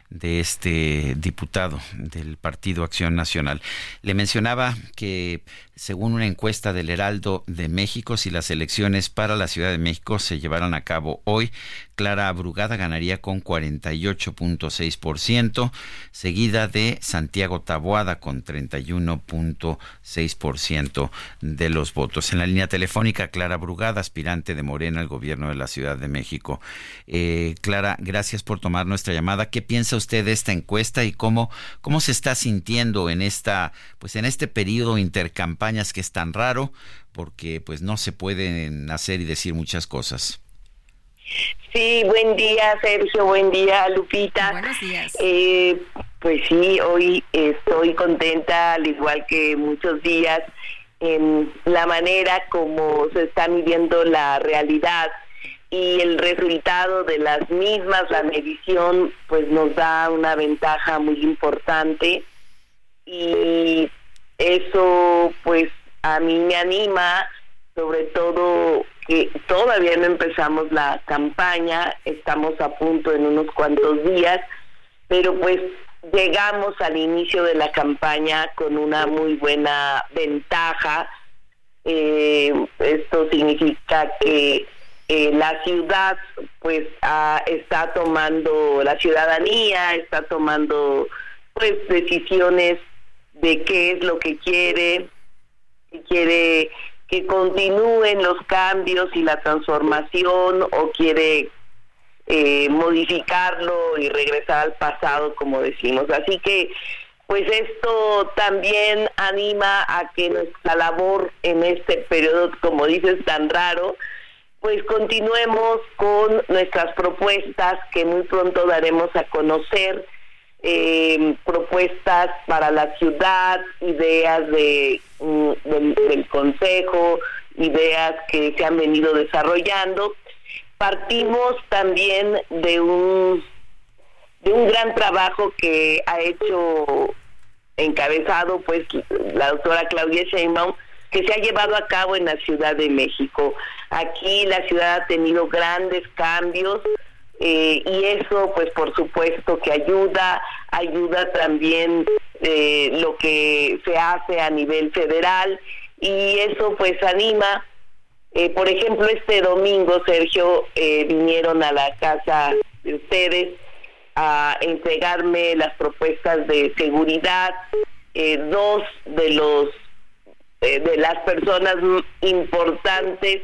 S1: de este diputado del Partido Acción Nacional. Le mencionaba que según una encuesta del Heraldo de México, si las elecciones para la Ciudad de México se llevaran a cabo hoy, Clara Abrugada ganaría con 48.6%, seguida de Santiago Taboada con 31.6% de los votos. En la línea telefónica, Clara Brugada, aspirante de Morena al gobierno de la Ciudad de México. Eh, Clara, gracias por tomar nuestra llamada. ¿Qué piensa usted de esta encuesta y cómo, cómo se está sintiendo en esta, pues en este periodo intercampañas que es tan raro? Porque pues no se pueden hacer y decir muchas cosas.
S16: Sí, buen día Sergio, buen día Lupita.
S2: Buenos días.
S16: Eh, pues sí, hoy estoy contenta, al igual que muchos días, en la manera como se está midiendo la realidad y el resultado de las mismas, la medición, pues nos da una ventaja muy importante. y eso pues a mí me anima, sobre todo que todavía no empezamos la campaña, estamos a punto en unos cuantos días, pero pues llegamos al inicio de la campaña con una muy buena ventaja. Eh, esto significa que eh, la ciudad pues está tomando, la ciudadanía está tomando pues decisiones de qué es lo que quiere, si quiere que continúen los cambios y la transformación o quiere eh, modificarlo y regresar al pasado, como decimos. Así que, pues esto también anima a que nuestra labor en este periodo, como dices, tan raro, pues continuemos con nuestras propuestas que muy pronto daremos a conocer eh, propuestas para la ciudad, ideas de, mm, del, Consejo, ideas que se han venido desarrollando. Partimos también de un, de un gran trabajo que ha hecho encabezado pues la doctora Claudia Sheinbaum, que se ha llevado a cabo en la Ciudad de México. Aquí la ciudad ha tenido grandes cambios, eh, y eso pues por supuesto que ayuda, ayuda también eh, lo que se hace a nivel federal y eso pues anima. Eh, por ejemplo, este domingo, Sergio, vinieron a la casa de ustedes a entregarme las propuestas de seguridad. dos de los de las personas importantes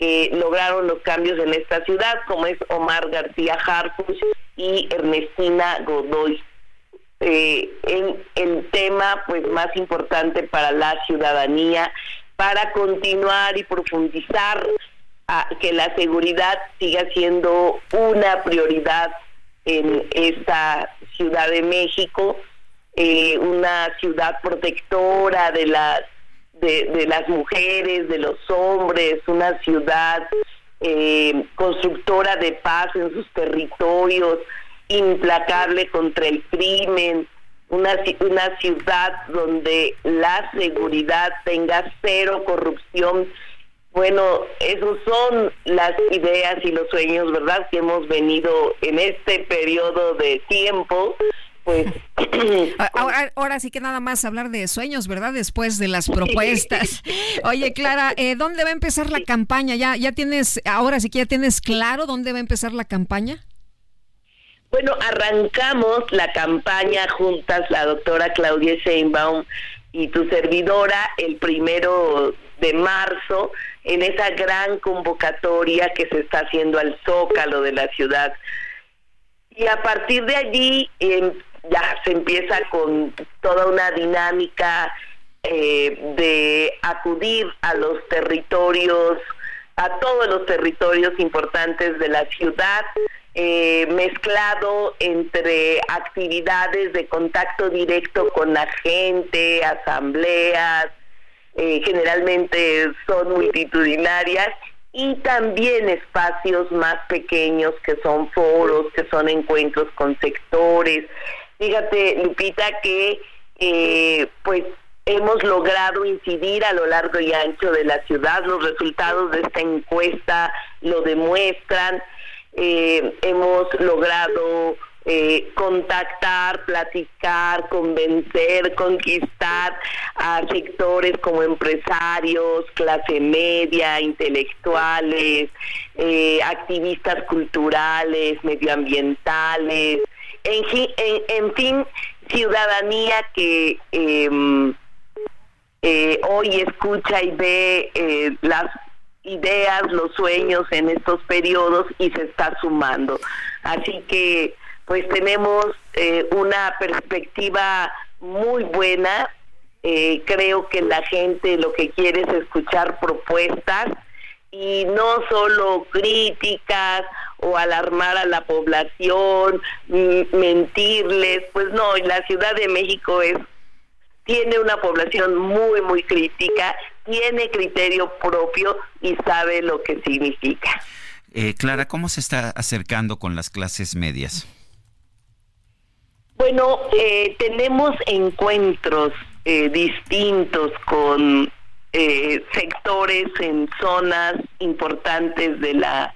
S16: que lograron los cambios en esta ciudad, como es Omar García Harfuch y Ernestina Godoy. Eh, en el tema pues más importante para la ciudadanía, para continuar y profundizar que la seguridad siga siendo una prioridad en esta Ciudad de México, eh, una ciudad protectora de las de, las mujeres, de los hombres, una ciudad eh, constructora de paz en sus territorios, implacable contra el crimen, una, una ciudad donde la seguridad tenga cero corrupción. Bueno, esos son las ideas y los sueños, ¿verdad?, que hemos venido en este periodo de tiempo pues <clears throat>
S2: ahora, sí que nada más hablar de sueños, ¿verdad? Después de las propuestas. <laughs> Oye, Clara, eh, ¿dónde va a empezar la campaña? ¿Ya, ya tienes, ahora sí que ya tienes claro dónde va a empezar la campaña?
S16: Bueno, arrancamos la campaña juntas, la doctora Claudia Sheinbaum y tu servidora, el primero de marzo, en esa gran convocatoria que se está haciendo al Zócalo de la ciudad. Y a partir de allí eh, ya se empieza con toda una dinámica eh, de acudir a los territorios, a todos los territorios importantes de la ciudad, eh, mezclado entre actividades de contacto directo con la gente, asambleas, eh, generalmente son multitudinarias, y también espacios más pequeños que son foros, que son encuentros con sectores, Fíjate, Lupita, que eh, pues hemos logrado incidir a lo largo y ancho de la ciudad. Los resultados de esta encuesta lo demuestran. Eh, hemos logrado eh, contactar, platicar, convencer, conquistar a sectores como empresarios, clase media, intelectuales, activistas culturales, medioambientales, en, fin, ciudadanía que em, eh, hoy escucha y ve eh, las ideas, los sueños en estos periodos y se está sumando. Así que pues tenemos eh, una perspectiva muy buena. creo que la gente lo que quiere es escuchar propuestas y no solo críticas o alarmar a la población, mentirles, pues no, la Ciudad de México es tiene una población muy muy crítica, tiene criterio propio y sabe lo que significa.
S1: Eh, Clara, ¿cómo se está acercando con las clases medias?
S16: Bueno, eh, tenemos encuentros eh, distintos con eh, sectores en zonas importantes de la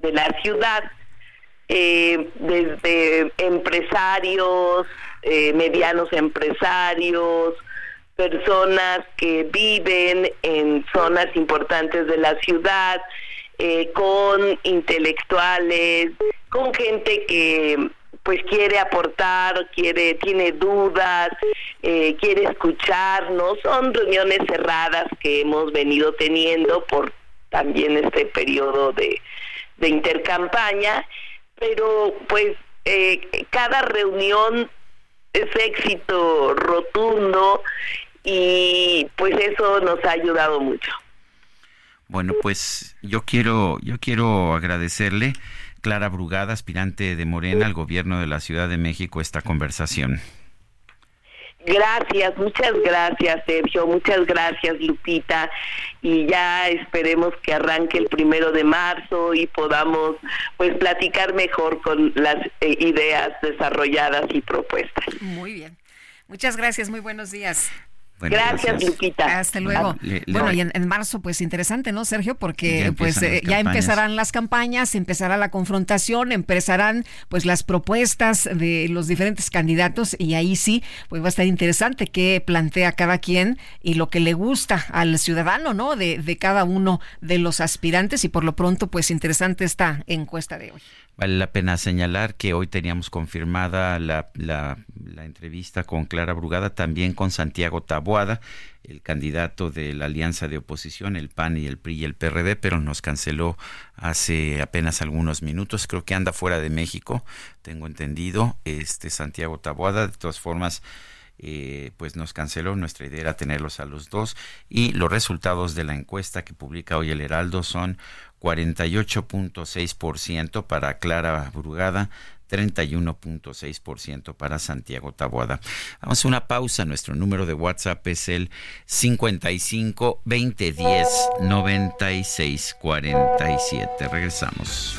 S16: de la ciudad, desde empresarios, medianos empresarios, personas que viven en zonas importantes de la ciudad, con intelectuales, con gente que pues quiere aportar, quiere, tiene dudas, eh, quiere escucharnos. Son reuniones cerradas que hemos venido teniendo por también este periodo de, de intercampaña, pero pues eh, cada reunión es éxito rotundo y pues eso nos ha ayudado mucho.
S1: Bueno, pues yo quiero yo quiero agradecerle Clara Brugada, aspirante de Morena al gobierno de la Ciudad de México, esta conversación.
S16: Gracias, muchas gracias Sergio, muchas gracias Lupita y ya esperemos que arranque el primero de marzo y podamos pues platicar mejor con las eh, ideas desarrolladas y propuestas.
S2: Muy bien. Muchas gracias, muy buenos días
S16: gracias, Lupita.
S2: Hasta luego. bueno, y en, marzo, pues interesante, ¿no, Sergio? Porque ya pues eh, ya empezarán las campañas, empezará la confrontación, empezarán pues las propuestas de los diferentes candidatos y ahí sí, pues va a estar interesante qué plantea cada quien y lo que le gusta al ciudadano, ¿no? De, de cada uno de los aspirantes y por lo pronto, pues interesante esta encuesta de hoy.
S1: Vale la pena señalar que hoy teníamos confirmada la, la, entrevista con Clara Brugada, también con Santiago Taboada, el candidato de la alianza de oposición, el PAN y el PRI y el PRD, pero nos canceló hace apenas algunos minutos. Creo que anda fuera de México, tengo entendido, este Santiago Taboada. De todas formas, eh, pues nos canceló. Nuestra idea era tenerlos a los dos. Y los resultados de la encuesta que publica hoy el Heraldo son 48.6% para Clara Brugada, 31.6% para Santiago Taboada. Vamos a una pausa. Nuestro número de WhatsApp es el 55 2010 96 47. Regresamos.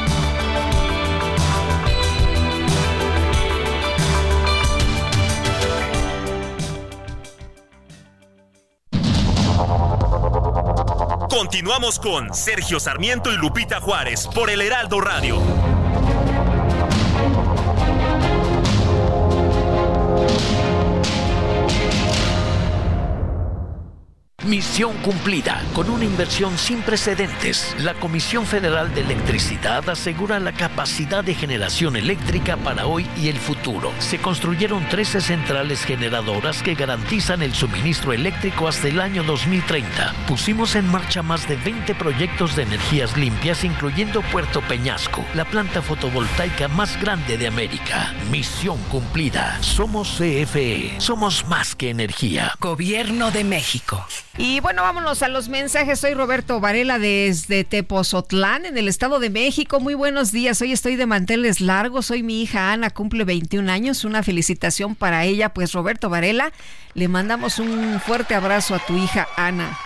S10: Continuamos con Sergio Sarmiento y Lupita Juárez por el Heraldo Radio.
S17: Misión cumplida. Con una inversión sin precedentes, la Comisión Federal de Electricidad asegura la capacidad de generación eléctrica para hoy y el futuro. Se construyeron 13 centrales generadoras que garantizan el suministro eléctrico hasta el año 2030. Pusimos en marcha más de 20 proyectos de energías limpias, incluyendo Puerto Peñasco, la planta fotovoltaica más grande de América. Misión cumplida. Somos CFE. Somos más que energía.
S13: Gobierno de México.
S2: Y bueno, vámonos a los mensajes. Soy Roberto Varela desde Tepozotlán, en el Estado de México. Muy buenos días. Hoy estoy de manteles largos. Hoy mi hija Ana cumple 21 años. Una felicitación para ella. Pues Roberto Varela, le mandamos un fuerte abrazo a tu hija Ana.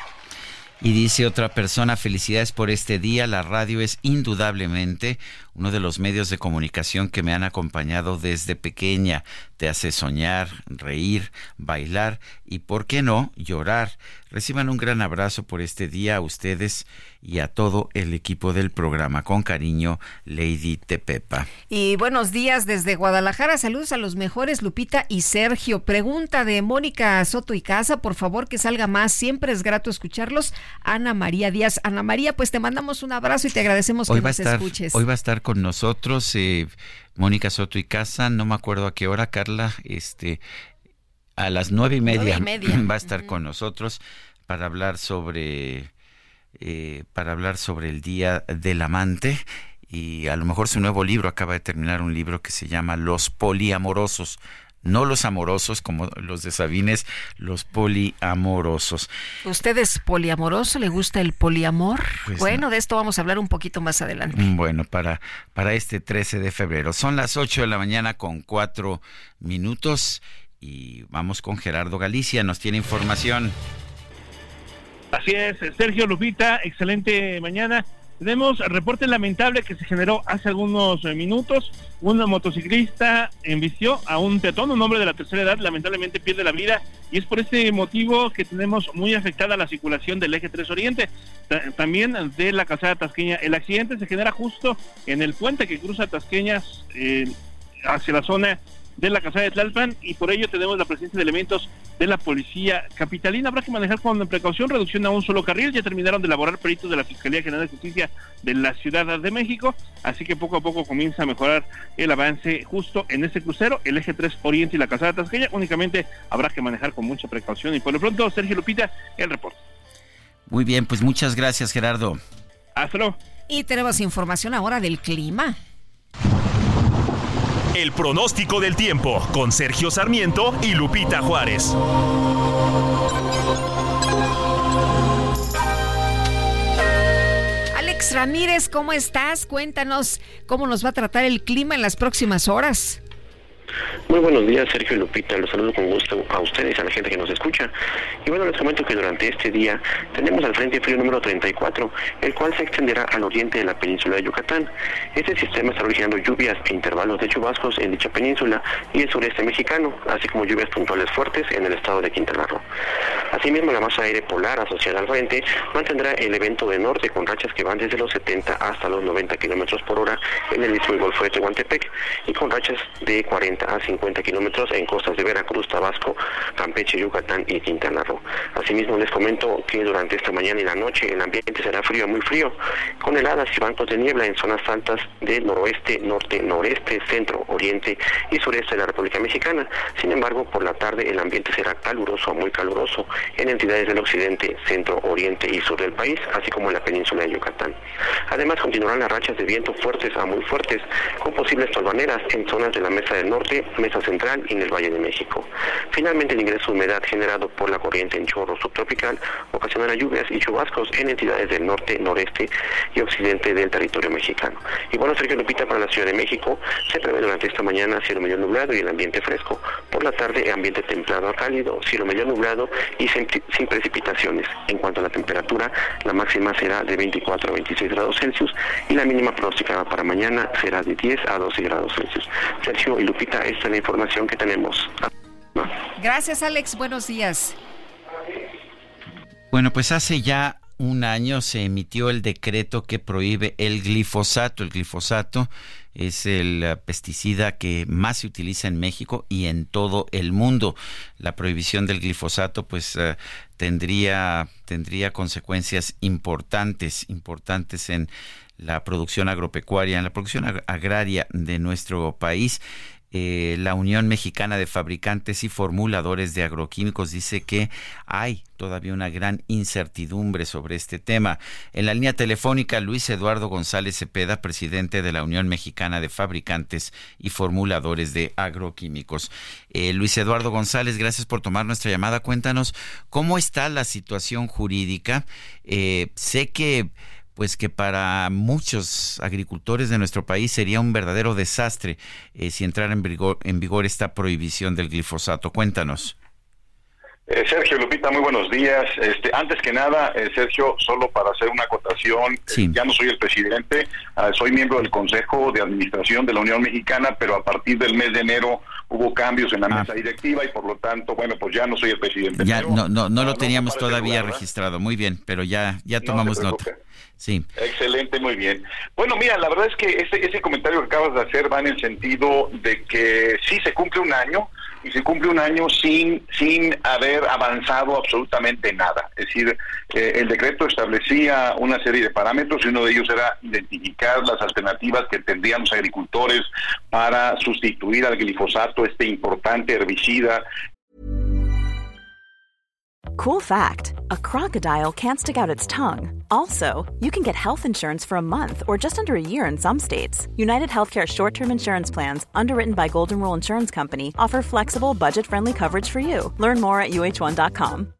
S1: Y dice otra persona, felicidades por este día. La radio es indudablemente uno de los medios de comunicación que me han acompañado desde pequeña. Te hace soñar, reír, bailar y, ¿por qué no?, llorar. Reciban un gran abrazo por este día a ustedes y a todo el equipo del programa. Con cariño, Lady Tepepa.
S2: Y buenos días desde Guadalajara. Saludos a los mejores, Lupita y Sergio. Pregunta de Mónica Soto y Casa, por favor que salga más. Siempre es grato escucharlos. Ana María Díaz. Ana María, pues te mandamos un abrazo y te agradecemos que nos escuches.
S1: Hoy va a estar con nosotros eh, Mónica Soto y Casa, no me acuerdo a qué hora, Carla, este, a las nueve y media, <laughs> va a estar con nosotros para hablar sobre eh, para hablar sobre el Día del Amante. Y a lo mejor su nuevo libro acaba de terminar un libro que se llama Los poliamorosos no los amorosos como los de Sabines, los poliamorosos.
S2: ¿Usted es poliamoroso? ¿Le gusta el poliamor? Pues bueno, de esto vamos a hablar un poquito más adelante.
S1: Bueno, para, para este 13 de febrero. Son las 8 de la mañana con 4 minutos y vamos con Gerardo Galicia, nos tiene información.
S18: Así es, Sergio Lupita, excelente mañana. Tenemos reporte lamentable que se generó hace algunos eh, minutos. Un motociclista embistió a un peatón, un hombre de la tercera edad, lamentablemente pierde la vida y es por este motivo que tenemos muy afectada la circulación del eje 3 Oriente, también de la calzada Tasqueña. El accidente se genera justo en el puente que cruza Tasqueñas eh, hacia la zona de la casa de Tlalpan y por ello tenemos la presencia de elementos de la policía capitalina. Habrá que manejar con precaución, reducción a un solo carril. Ya terminaron de elaborar peritos de la Fiscalía General de Justicia de la Ciudad de México, así que poco a poco comienza a mejorar el avance justo en ese crucero, el eje 3 Oriente y la Casada Tasqueña. Únicamente habrá que manejar con mucha precaución y por lo pronto, Sergio Lupita, el reporte.
S1: Muy bien, pues muchas gracias, Gerardo.
S18: Hasta luego.
S2: Y tenemos información ahora del clima.
S10: El pronóstico del tiempo con Sergio Sarmiento y Lupita Juárez.
S2: Alex Ramírez, ¿cómo estás? Cuéntanos cómo nos va a tratar el clima en las próximas horas.
S19: Muy buenos días, Sergio y Lupita. Los saludo con gusto a ustedes, a la gente que nos escucha. Y bueno, les comento que durante este día tenemos al Frente Frío número 34, el cual se extenderá al oriente de la península de Yucatán. Este sistema está originando lluvias e intervalos de chubascos en dicha península y el sureste mexicano, así como lluvias puntuales fuertes en el estado de Quintana Roo. Asimismo, la masa aire polar asociada al frente mantendrá el evento de norte con rachas que van desde los 70 hasta los 90 kilómetros por hora en el istmo y golfo de Tehuantepec y con rachas de 40 a 50 kilómetros en costas de Veracruz, Tabasco, Campeche, Yucatán y Quintana Roo. Asimismo, les comento que durante esta mañana y la noche el ambiente será frío, muy frío, con heladas y bancos de niebla en zonas altas del noroeste, norte, noreste, centro, oriente y sureste de la República Mexicana. Sin embargo, por la tarde el ambiente será caluroso, muy caluroso en entidades del occidente, centro, oriente y sur del país, así como en la península de Yucatán. Además, continuarán las rachas de viento fuertes a muy fuertes, con posibles tolvaneras en zonas de la mesa del norte, mesa central y en el Valle de México. Finalmente, el ingreso de humedad generado por la corriente en chorro subtropical ocasionará lluvias y chubascos en entidades del norte, noreste y occidente del territorio mexicano. Y bueno, Sergio Lupita, para la Ciudad de México se prevé durante esta mañana cielo medio nublado y el ambiente fresco. Por la tarde, ambiente templado a cálido, cielo medio nublado y sin, sin precipitaciones. En cuanto a la temperatura, la máxima será de 24 a 26 grados Celsius y la mínima pronosticada para mañana será de 10 a 12 grados Celsius. Sergio y Lupita, esta es la información que tenemos.
S2: Gracias, Alex. Buenos días.
S1: Bueno, pues hace ya un año se emitió el decreto que prohíbe el glifosato. El glifosato es el eh, pesticida que más se utiliza en México y en todo el mundo. La prohibición del glifosato pues eh, tendría tendría consecuencias importantes, importantes en la producción agropecuaria, en la producción agraria de nuestro país. Eh, la Unión Mexicana de Fabricantes y Formuladores de Agroquímicos dice que hay todavía una gran incertidumbre sobre este tema. En la línea telefónica, Luis Eduardo González Cepeda, presidente de la Unión Mexicana de Fabricantes y Formuladores de Agroquímicos. Eh, Luis Eduardo González, gracias por tomar nuestra llamada. Cuéntanos cómo está la situación jurídica. Eh, sé que pues que para muchos agricultores de nuestro país sería un verdadero desastre eh, si entrara en vigor, en vigor esta prohibición del glifosato. Cuéntanos.
S20: Eh, Sergio Lupita, muy buenos días. Este, antes que nada, eh, Sergio, solo para hacer una acotación, ya no soy el presidente, ah, soy miembro del Consejo de Administración de la Unión Mexicana, pero a partir del mes de enero hubo cambios en la ah. mesa directiva y por lo tanto, bueno, pues ya no soy el presidente.
S1: Ya no, no, no, lo teníamos todavía registrado, muy bien, pero ya, ya tomamos nota. Sí.
S20: Excelente, muy bien. Bueno, mira, la verdad es que ese, ese comentario que acabas de hacer va en el sentido de que sí se cumple un año y se cumple un año sin, sin haber avanzado absolutamente nada. Es decir, eh, el decreto establecía una serie de parámetros y uno de ellos era identificar las alternativas que tendrían los agricultores para sustituir al glifosato, este importante herbicida
S21: Cool fact a crocodile can't stick out its tongue. Also, you can get health insurance for a month or just under a year in some states. United Healthcare short term insurance plans, underwritten by Golden Rule Insurance Company, offer flexible, budget friendly coverage for you. Learn more at uh1.com.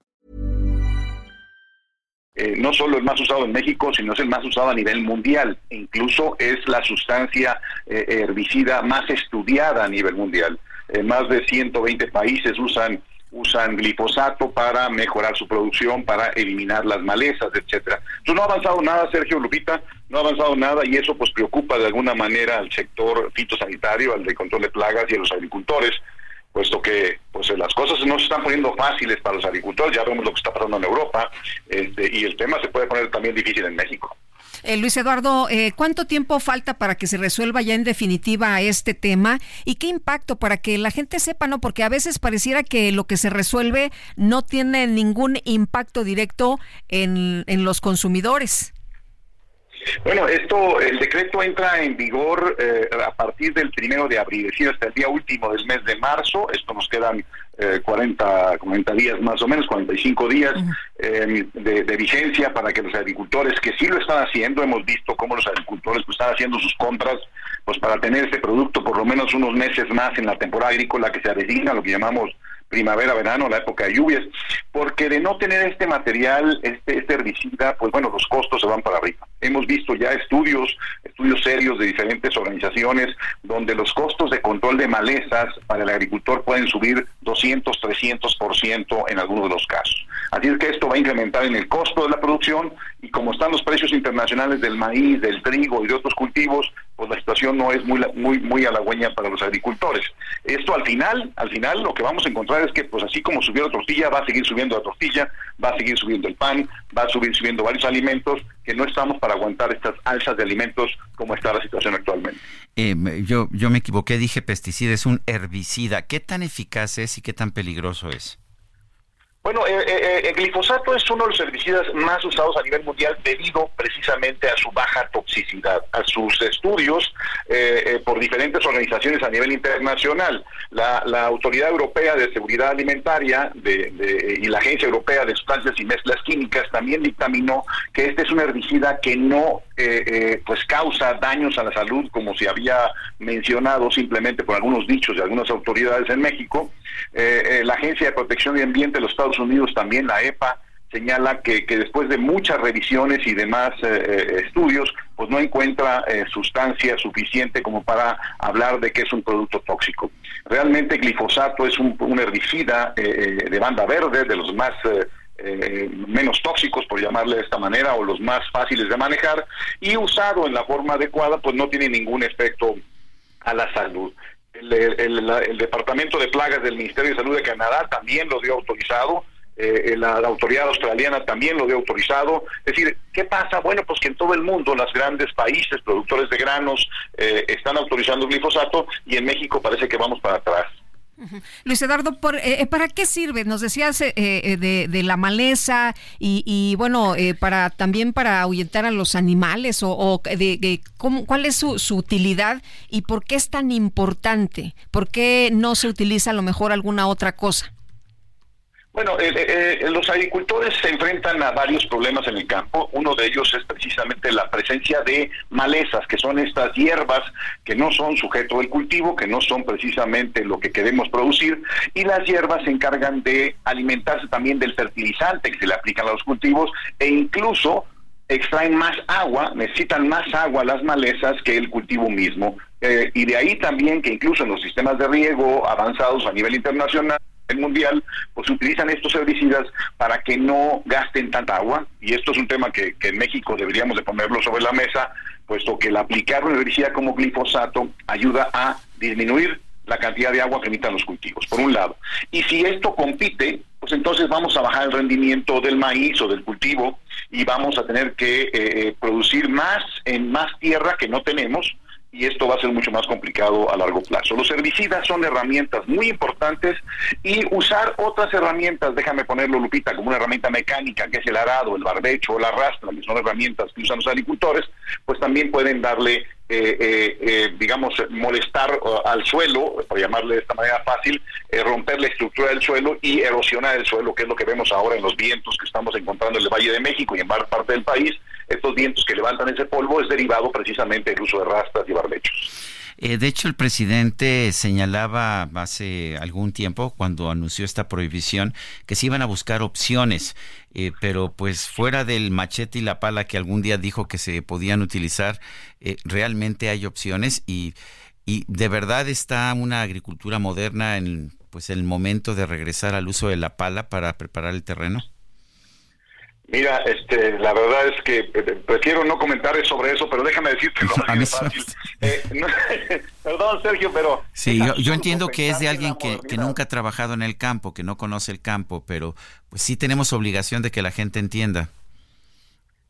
S20: Eh, no solo es más usado en México, sino es el más usado a nivel mundial. Incluso es la sustancia eh, herbicida más estudiada a nivel mundial. Eh, más de 120 países usan usan glifosato para mejorar su producción, para eliminar las malezas, etcétera. Entonces no ha avanzado nada, Sergio Lupita, no ha avanzado nada y eso pues preocupa de alguna manera al sector fitosanitario, al de control de plagas y a los agricultores, puesto que pues las cosas no se están poniendo fáciles para los agricultores, ya vemos lo que está pasando en Europa, este, y el tema se puede poner también difícil en México.
S2: Eh, Luis Eduardo, eh, ¿cuánto tiempo falta para que se resuelva ya en definitiva este tema? ¿Y qué impacto para que la gente sepa, no? Porque a veces pareciera que lo que se resuelve no tiene ningún impacto directo en, en los consumidores.
S20: Bueno, esto, el decreto entra en vigor eh, a partir del primero de abril, es decir, hasta el día último del mes de marzo. Esto nos quedan eh, 40, 40 días más o menos, 45 días eh, de, de, vigencia para que los agricultores, que sí lo están haciendo, hemos visto cómo los agricultores pues, están haciendo sus compras pues para tener este producto por lo menos unos meses más en la temporada agrícola que se designa, lo que llamamos primavera, verano, la época de lluvias, porque de no tener este material, este, este herbicida, pues bueno, los costos se van para arriba. Hemos visto ya estudios, estudios serios de diferentes organizaciones, donde los costos de control de malezas para el agricultor pueden subir 200, 300% en algunos de los casos. Así es que esto va a incrementar en el costo de la producción y como están los precios internacionales del maíz, del trigo y de otros cultivos, pues la situación no es muy muy muy halagüeña para los agricultores. Esto al final, al final lo que vamos a encontrar es que pues así como subió la tortilla, va a seguir subiendo la tortilla, va a seguir subiendo el pan, va a subir subiendo varios alimentos que no estamos para aguantar estas alzas de alimentos como está la situación actualmente.
S1: Eh, yo yo me equivoqué, dije pesticida, es un herbicida. ¿Qué tan eficaz es y qué tan peligroso es?
S20: Bueno, eh, eh, el glifosato es uno de los herbicidas más usados a nivel mundial debido precisamente a su baja toxicidad, a sus estudios eh, por diferentes organizaciones a nivel internacional. La, Autoridad Europea de Seguridad Alimentaria de, y la Agencia Europea de Sustancias y Mezclas Químicas también dictaminó que este es un herbicida que no pues causa daños a la salud, como se había mencionado simplemente por algunos dichos de algunas autoridades en México. la Agencia de Protección de Ambiente de los Estados Unidos también, la EPA, señala que, después de muchas revisiones y demás eh, eh, estudios, pues no encuentra eh, sustancia suficiente como para hablar de que es un producto tóxico. Realmente glifosato es un, herbicida de banda verde, de los más... menos tóxicos, por llamarle de esta manera, o los más fáciles de manejar, y usado en la forma adecuada, pues no tiene ningún efecto a la salud. El, Departamento de Plagas del Ministerio de Salud de Canadá también lo dio autorizado. Eh, la, autoridad australiana también lo dio autorizado. Es decir, ¿qué pasa? Bueno, pues que en todo el mundo, los grandes países productores de granos eh, están autorizando glifosato y en México parece que vamos para atrás.
S2: Luis Eduardo, por, eh, eh, ¿para qué sirve? Nos decías eh, de, la maleza y, bueno, para también para ahuyentar a los animales o, de, cuál es su, su, utilidad y por qué es tan importante. ¿Por qué no se utiliza a lo mejor alguna otra cosa?
S20: Bueno, eh, eh, eh, los agricultores se enfrentan a varios problemas en el campo. Uno de ellos es precisamente la presencia de malezas, que son estas hierbas que no son sujeto del cultivo, que no son precisamente lo que queremos producir, y las hierbas se encargan de alimentarse también del fertilizante que se le aplican a los cultivos e incluso extraen más agua, necesitan más agua las malezas que el cultivo mismo. y de ahí también que incluso en los sistemas de riego avanzados a nivel internacional, mundial, pues utilizan estos herbicidas para que no gasten tanta agua, y esto es un tema que, en México deberíamos de ponerlo sobre la mesa, puesto que el aplicar un herbicida como glifosato ayuda a disminuir la cantidad de agua que emiten los cultivos, por un lado. Y si esto compite, pues entonces vamos a bajar el rendimiento del maíz o del cultivo y vamos a tener que eh, eh, producir más en más tierra que no tenemos y esto va a ser mucho más complicado a largo plazo. Los herbicidas son herramientas muy importantes y usar otras herramientas, déjame ponerlo Lupita, como una herramienta mecánica que es el arado, el barbecho o la rastra, que son herramientas que usan los agricultores, pues también pueden darle eh, eh, eh, digamos, molestar al suelo, por llamarle de esta manera fácil, romper la estructura del suelo y erosionar el suelo, que es lo que vemos ahora en los vientos que estamos encontrando en el Valle de México y en parte del país. Estos vientos que levantan ese polvo es derivado precisamente del uso de rastras y barbechos.
S1: Eh, de hecho, el presidente señalaba hace algún tiempo, cuando anunció esta prohibición, que se iban a buscar opciones, eh, pero pues fuera del machete y la pala que algún día dijo que se podían utilizar, eh, realmente hay opciones y, y de verdad está una agricultura moderna en pues el momento de regresar al uso de la pala para preparar el terreno.
S20: Mira, este, la verdad es que prefiero no comentar sobre eso, pero déjame decirte lo <laughs> fácil. Eh, <laughs> perdón, Sergio, pero...
S1: Sí, yo, entiendo que es de alguien que, que, nunca ha trabajado en el campo, que no conoce el campo, pero pues sí tenemos obligación de que la gente entienda.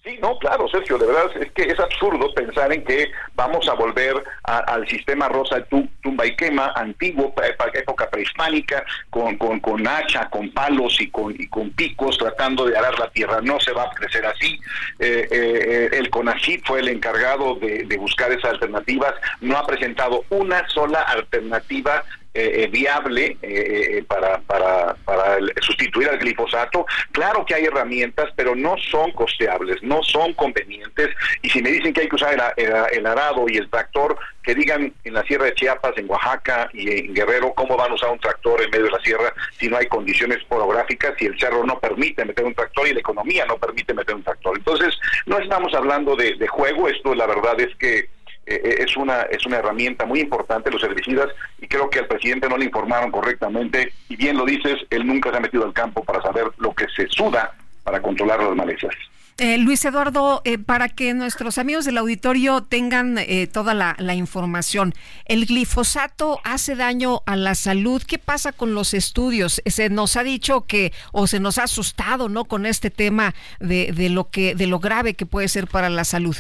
S20: Sí, no, claro, Sergio, de verdad es que es absurdo pensar en que vamos a volver al sistema rosa tumba y quema antiguo, época prehispánica, con, con, con, hacha, con palos y con, y con picos tratando de arar la tierra. No se va a crecer así. Eh, eh, el CONACYT fue el encargado de buscar esas alternativas. No ha presentado una sola alternativa eh, eh, viable eh, para, para, para sustituir al glifosato. Claro que hay herramientas, pero no son costeables, no son convenientes. Y si me dicen que hay que usar el, arado y el tractor, que digan en la Sierra de Chiapas, en Oaxaca y en Guerrero cómo van a usar un tractor en medio de la sierra si no hay condiciones orográficas, si el cerro no permite meter un tractor y la economía no permite meter un tractor. Entonces, no estamos hablando de juego, esto la verdad es que eh, eh, es una es una herramienta muy importante los herbicidas y creo que al presidente no le informaron correctamente y bien lo dices él nunca se ha metido al campo para saber lo que se suda para controlar las malezas
S2: eh, Luis Eduardo, para que nuestros amigos del auditorio tengan toda la, la, información, ¿el glifosato hace daño a la salud? ¿Qué pasa con los estudios? Se nos ha dicho que, o se nos ha asustado, ¿no? Con este tema de, de lo que, de lo grave que puede ser para la salud.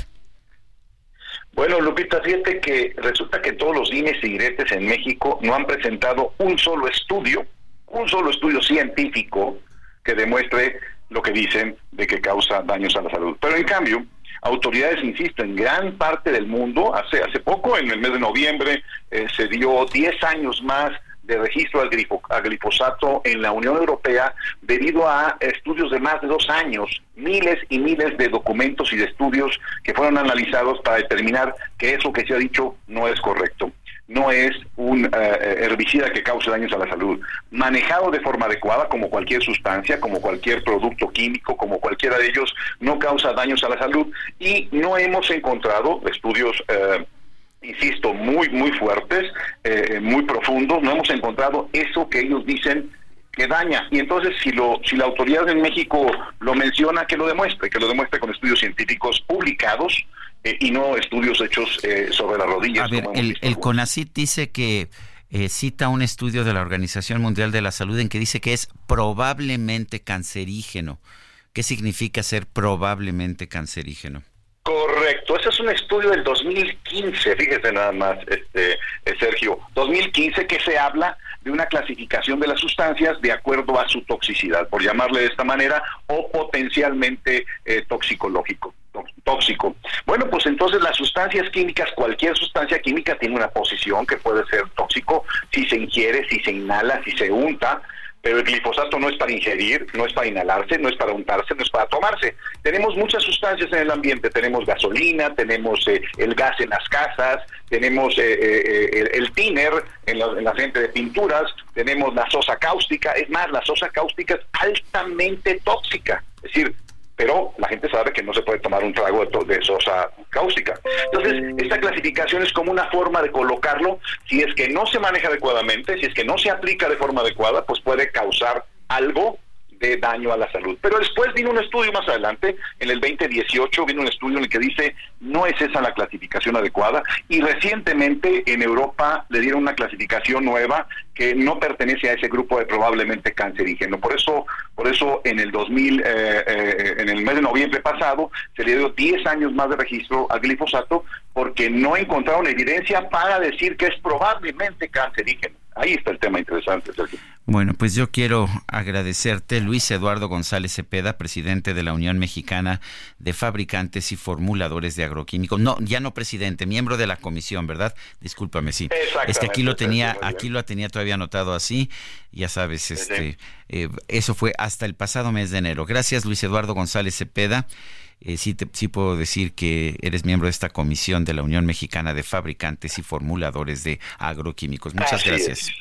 S20: Bueno, Lupita, fíjate que resulta que todos los dimes y diretes en México no han presentado un solo estudio, un solo estudio científico que demuestre lo que dicen de que causa daños a la salud. Pero en cambio, autoridades, insisto, en gran parte del mundo, hace, hace poco, en el mes de noviembre, eh, se dio 10 años más de registro al, glifosato en la Unión Europea debido a estudios de más de dos años, miles y miles de documentos y de estudios que fueron analizados para determinar que eso que se ha dicho no es correcto. No es un eh, herbicida que cause daños a la salud. Manejado de forma adecuada, como cualquier sustancia, como cualquier producto químico, como cualquiera de ellos, no causa daños a la salud y no hemos encontrado estudios eh, insisto, muy, muy fuertes, eh, muy profundos, no hemos encontrado eso que ellos dicen que daña. Y entonces, si, lo, si la autoridad en México lo menciona, que lo demuestre, que lo demuestre con estudios científicos publicados eh, y no estudios hechos eh, sobre las rodillas.
S1: A ver, el, el CONACIT dice que cita un estudio de la Organización Mundial de la Salud en que dice que es probablemente cancerígeno. ¿Qué significa ser probablemente cancerígeno?
S20: Correcto, ese es un estudio del 2015, fíjese nada más, este eh, Sergio, 2015 que se habla de una clasificación de las sustancias de acuerdo a su toxicidad, por llamarle de esta manera, o potencialmente eh, toxicológico tóxico. Bueno, pues entonces las sustancias químicas, cualquier sustancia química tiene una posición que puede ser tóxico si se ingiere, si se inhala, si se unta, pero el glifosato no es para ingerir, no es para inhalarse, no es para untarse, no es para tomarse. Tenemos muchas sustancias en el ambiente, tenemos gasolina, tenemos eh, el gas en las casas, tenemos eh, eh, el, tiner en la, en la, gente de pinturas, tenemos la sosa cáustica, es más, la sosa cáustica es altamente tóxica, es decir, pero la gente sabe que no se puede tomar un trago de, sosa cáustica. Entonces, esta clasificación es como una forma de colocarlo, si es que no se maneja adecuadamente, si es que no se aplica de forma adecuada, pues puede causar algo de daño a la salud. Pero después vino un estudio más adelante, en el 2018 vino un estudio en el que dice no es esa la clasificación adecuada y recientemente en Europa le dieron una clasificación nueva que no pertenece a ese grupo de probablemente cancerígeno. Por eso, por eso en el 2000, eh, eh, en el mes de noviembre pasado, se le dio 10 años más de registro al glifosato porque no encontraron evidencia para decir que es probablemente cancerígeno. Ahí está el tema interesante, Sergio.
S1: Bueno, pues yo quiero agradecerte, Luis Eduardo González Cepeda, presidente de la Unión Mexicana de Fabricantes y Formuladores de Agroquímicos. No, ya no presidente, miembro de la comisión, ¿verdad? Discúlpame, sí. Es que aquí lo tenía, aquí lo tenía todavía anotado así. Ya sabes, este, eh, eso fue hasta el pasado mes de enero. Gracias, Luis Eduardo González Cepeda. Eh, sí, te, sí puedo decir que eres miembro de esta comisión de la Unión Mexicana de Fabricantes y Formuladores de Agroquímicos. Muchas gracias.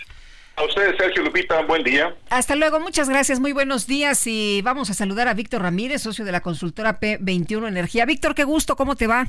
S20: A ustedes, Sergio Lupita, buen día.
S2: Hasta luego, muchas gracias, muy buenos días y vamos a saludar a Víctor Ramírez, socio de la consultora P21 Energía. Víctor, qué gusto, ¿cómo te va?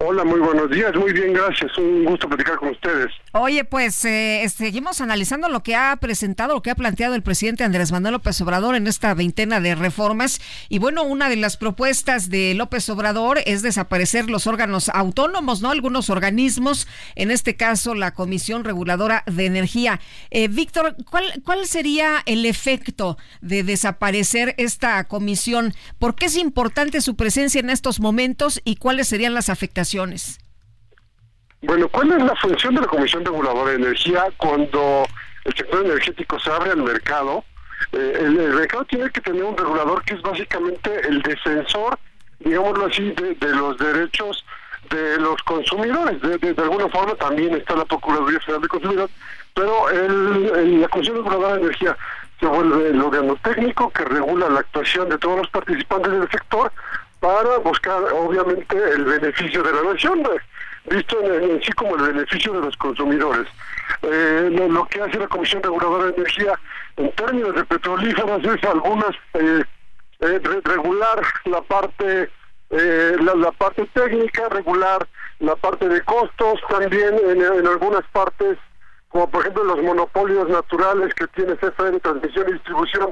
S22: Hola, muy buenos días. Muy bien, gracias. Un gusto platicar con ustedes.
S2: Oye, pues eh, seguimos analizando lo que ha presentado, lo que ha planteado el presidente Andrés Manuel López Obrador en esta veintena de reformas. Y bueno, una de las propuestas de López Obrador es desaparecer los órganos autónomos, ¿no? Algunos organismos, en este caso la Comisión Reguladora de Energía. Eh, Víctor, ¿cuál, ¿cuál sería el efecto de desaparecer esta comisión? ¿Por qué es importante su presencia en estos momentos y cuáles serían las afectaciones?
S22: Bueno, ¿cuál es la función de la Comisión Reguladora de Energía cuando el sector energético se abre al mercado? Eh, el, mercado tiene que tener un regulador que es básicamente el defensor, digámoslo así, de, los derechos de los consumidores. De, alguna forma también está la Procuraduría Federal de Consumidor, pero el, la Comisión Reguladora de Energía se vuelve el órgano técnico que regula la actuación de todos los participantes del sector para buscar obviamente el beneficio de la nación, visto en, sí como el beneficio de los consumidores. Eh, lo, que hace la Comisión Reguladora de Energía en términos de petrolíferas es algunas eh, eh, regular la parte la, parte técnica, regular la parte de costos, también en, algunas partes como por ejemplo los monopolios naturales que tiene CFE de transmisión y distribución,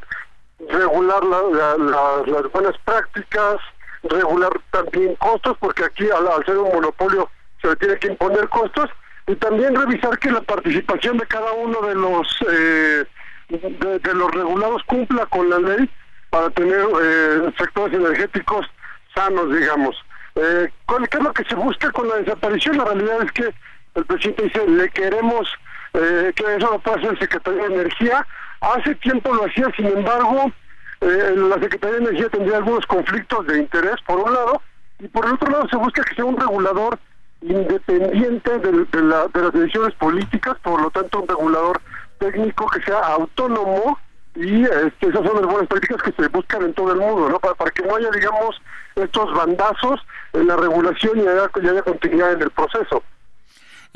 S22: regular las buenas prácticas, regular también costos, porque aquí al, ser un monopolio se le tiene que imponer costos, y también revisar que la participación de cada uno de los eh, de, los regulados cumpla con la ley para tener eh, sectores energéticos sanos, digamos. Eh, ¿Qué es lo que se busca con la desaparición? La realidad es que el presidente dice, le queremos eh, que eso lo pase el secretario de Energía. Hace tiempo lo hacía, sin embargo, eh, la Secretaría de Energía tendría algunos conflictos de interés, por un lado, y por el otro lado se busca que sea un regulador independiente de, las decisiones políticas, por lo tanto un regulador técnico que sea autónomo y este, esas son las buenas prácticas que se buscan en todo el mundo, ¿no? Para, que no haya, digamos, estos bandazos en la regulación y haya, y haya continuidad en el proceso.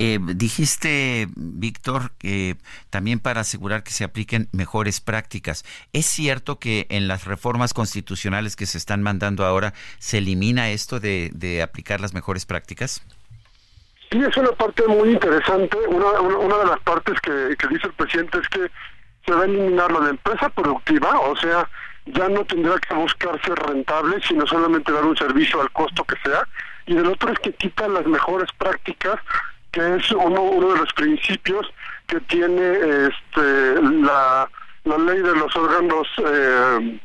S1: Eh, dijiste, Víctor, que también para asegurar que se apliquen mejores prácticas. ¿Es cierto que en las reformas constitucionales que se están mandando ahora se elimina esto de, aplicar las mejores prácticas?
S22: Sí, es una parte muy interesante. Una, una, de las partes que, dice el presidente es que se va a eliminar la de empresa productiva, o sea, ya no tendrá que buscar ser rentable, sino solamente dar un servicio al costo que sea. Y del otro es que quita las mejores prácticas que es uno, uno de los principios que tiene este, la, la ley de los órganos, eh,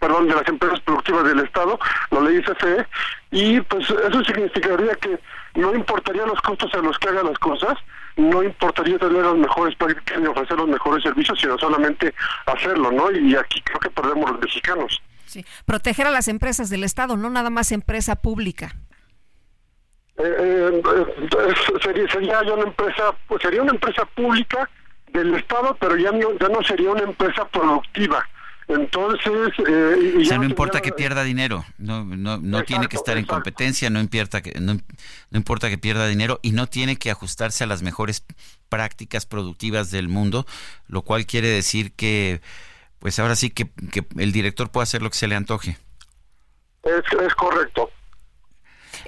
S22: perdón, de las empresas productivas del Estado, la ley CFE, y pues eso significaría que no importaría los costos a los que hagan las cosas, no importaría tener las mejores prácticas ni ofrecer los mejores servicios, sino solamente hacerlo, ¿no? Y aquí creo que perdemos los mexicanos.
S2: Sí, proteger a las empresas del Estado, no nada más empresa pública.
S22: Eh, eh, sería, sería ya una empresa, pues sería una empresa pública del Estado, pero ya no, ya no sería una empresa productiva. Entonces,
S1: eh, o sea, no importa que pierda dinero, no, no, no tiene que estar en competencia, no importa que no, no, importa que pierda dinero y no tiene que ajustarse a las mejores prácticas productivas del mundo, lo cual quiere decir que, pues ahora sí que, que el director puede hacer lo que se le antoje.
S22: Es, es correcto.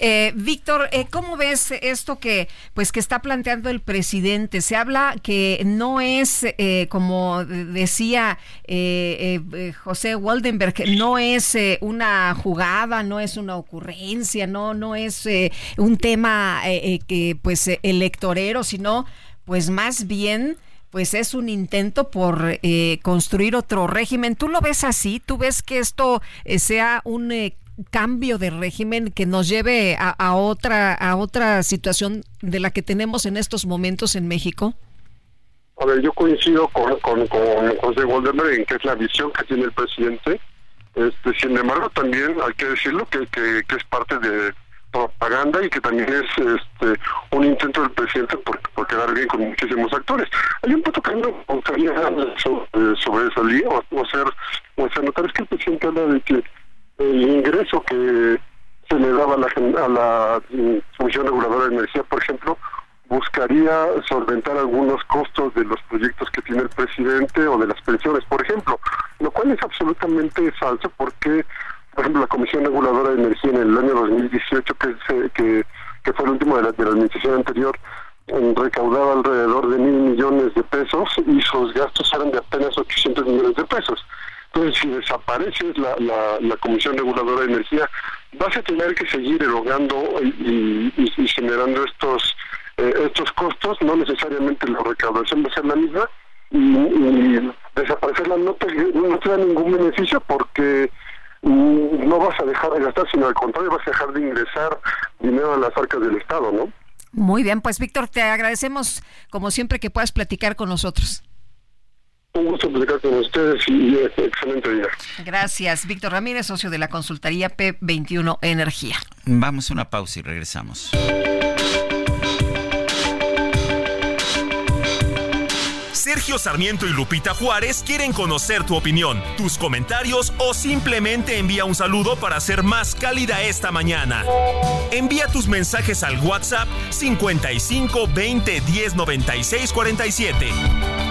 S2: Eh, Víctor, eh, ¿cómo ves esto que, pues, que está planteando el presidente? Se habla que no es, eh, como decía José Waldenberg, no es una jugada, no es una ocurrencia, no, no es un tema que, pues, electorero, sino, pues, más bien pues es un intento por eh, construir otro régimen. ¿Tú lo ves así? ¿Tú ves que esto eh, sea un eh, cambio de régimen que nos lleve a, otra a otra situación de la que tenemos en estos momentos en México?
S22: A ver, yo coincido con, con, con José Waldemar en que es la visión que tiene el presidente. Este, sin embargo, también hay que decirlo que, que, es parte de propaganda y que también es este, un intento del presidente por, por quedar bien con muchísimos actores. Hay un punto que me gustaría sobre, sobre esa línea o, hacer, o hacer notar es que el presidente habla de que el ingreso que se le daba a la, a la mm, Comisión Reguladora de Energía, por ejemplo, buscaría solventar algunos costos de los proyectos que tiene el presidente o de las pensiones, por ejemplo, lo cual es absolutamente falso porque, por ejemplo, la Comisión Reguladora de Energía en el año 2018, que, que, que fue el último de la, de la administración anterior, recaudaba alrededor de mil millones de pesos y sus gastos eran de apenas 800 millones de pesos. Entonces, si desaparece la, la, Comisión Reguladora de Energía, vas a tener que seguir erogando y, generando estos eh, estos costos, no necesariamente la recaudación va a ser la misma, y, desaparecerla no te, no te da ningún beneficio porque mm, no vas a dejar de gastar, sino al contrario, vas a dejar de ingresar dinero a las arcas del Estado, ¿no?
S2: Muy bien, pues Víctor, te agradecemos como siempre que puedas platicar con nosotros.
S22: Un gusto platicar con ustedes y excelente día.
S2: Gracias. Víctor Ramírez, socio de la consultoría P21 Energía.
S1: Vamos a una pausa y regresamos.
S10: Sergio Sarmiento y Lupita Juárez quieren conocer tu opinión, tus comentarios o simplemente envía un saludo para ser más cálida esta mañana. Envía tus mensajes al WhatsApp 55 20 10 96 47.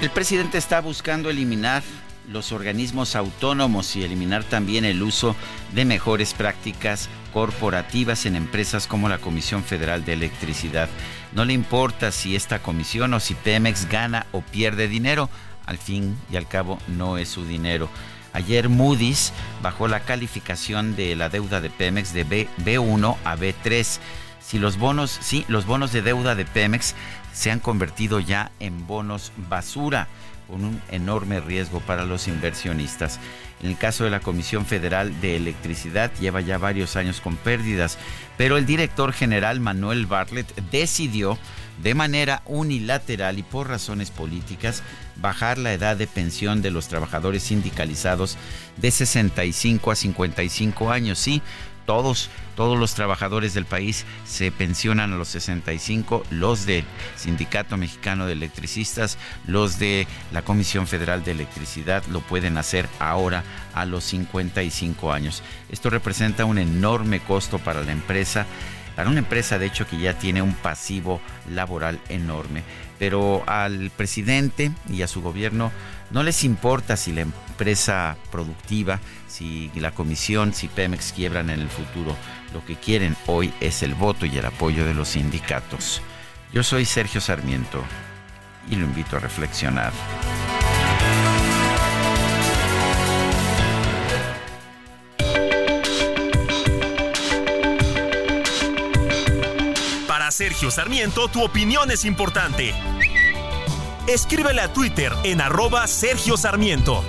S1: El presidente está buscando eliminar los organismos autónomos y eliminar también el uso de mejores prácticas corporativas en empresas como la Comisión Federal de Electricidad. No le importa si esta comisión o si Pemex gana o pierde dinero, al fin y al cabo no es su dinero. Ayer Moody's bajó la calificación de la deuda de Pemex de B, B1 a B3. Si los bonos, sí, los bonos de deuda de Pemex se han convertido ya en bonos basura, con un enorme riesgo para los inversionistas. En el caso de la Comisión Federal de Electricidad lleva ya varios años con pérdidas, pero el director general Manuel Bartlett decidió de manera unilateral y por razones políticas bajar la edad de pensión de los trabajadores sindicalizados de 65 a 55 años. Sí, todos, todos los trabajadores del país se pensionan a los 65, los del Sindicato Mexicano de Electricistas, los de la Comisión Federal de Electricidad lo pueden hacer ahora a los 55 años. Esto representa un enorme costo para la empresa, para una empresa de hecho que ya tiene un pasivo laboral enorme. Pero al presidente y a su gobierno no les importa si la empresa productiva si la comisión, si Pemex quiebran en el futuro. Lo que quieren hoy es el voto y el apoyo de los sindicatos. Yo soy Sergio Sarmiento y lo invito a reflexionar.
S10: Para Sergio Sarmiento, tu opinión es importante. Escríbele a Twitter en arroba Sergio Sarmiento.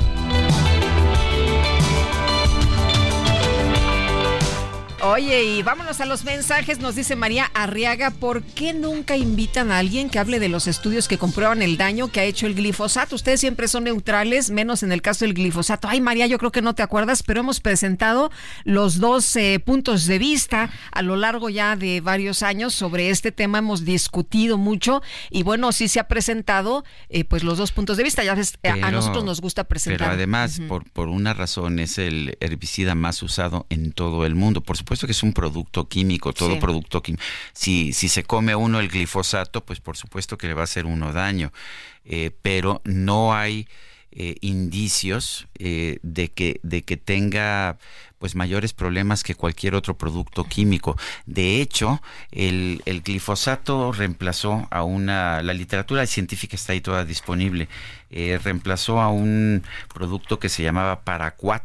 S2: Oye, y vámonos a los mensajes. Nos dice María Arriaga, ¿por qué nunca invitan a alguien que hable de los estudios que comprueban el daño que ha hecho el glifosato? Ustedes siempre son neutrales, menos en el caso del glifosato. Ay, María, yo creo que no te acuerdas, pero hemos presentado los dos eh, puntos de vista a lo largo ya de varios años sobre este tema. Hemos discutido mucho y bueno, sí se ha presentado eh, pues los dos puntos de vista. Ya ves, a nosotros nos gusta presentar.
S1: Pero además, por, por una razón, es el herbicida más usado en todo el mundo. Por supuesto que es un producto químico, todo producto químico. Si, si se come uno el glifosato, pues por supuesto que le va a hacer uno daño. Eh, pero no hay eh, indicios eh, de que de que tenga pues mayores problemas que cualquier otro producto químico. De hecho, el, el glifosato reemplazó a una, la literatura científica está ahí toda disponible, reemplazó a un producto que se llamaba Paraquat,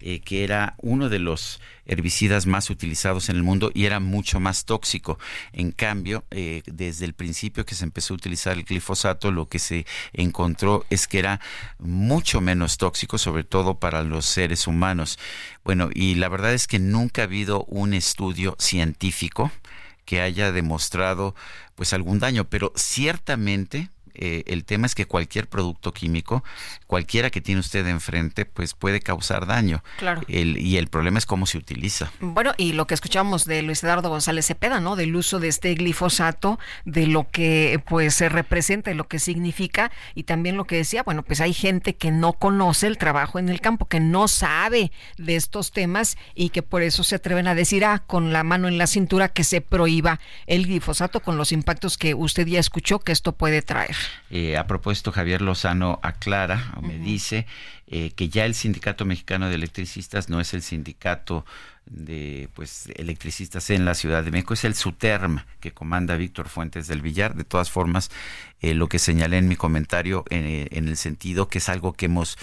S1: eh, que era uno de los herbicidas más utilizados en el mundo y era mucho más tóxico. En cambio, eh, desde el principio que se empezó a utilizar el glifosato, lo que se encontró es que era mucho menos tóxico, sobre todo para los seres humanos. Bueno, y la verdad es que nunca ha habido un estudio científico que haya demostrado pues algún daño, pero ciertamente eh, el tema es que cualquier producto químico, cualquiera que tiene usted enfrente, pues puede causar daño.
S2: Claro.
S1: y el problema es cómo se utiliza.
S2: Bueno, y lo que escuchamos de Luis Eduardo González Cepeda, ¿no? Del uso de este glifosato, de lo que pues se representa y lo que significa, y también lo que decía, bueno, pues hay gente que no conoce el trabajo en el campo, que no sabe de estos temas y que por eso se atreven a decir, ah, con la mano en la cintura que se prohíba el glifosato con los impactos que usted ya escuchó que esto puede traer.
S1: Eh, a propósito, Javier Lozano aclara, o me dice, eh, que ya el Sindicato Mexicano de Electricistas no es el sindicato de pues electricistas en la Ciudad de México, es el SUTERM que comanda Víctor Fuentes del Villar. De todas formas, eh, lo que señalé en mi comentario en el sentido que es algo que hemos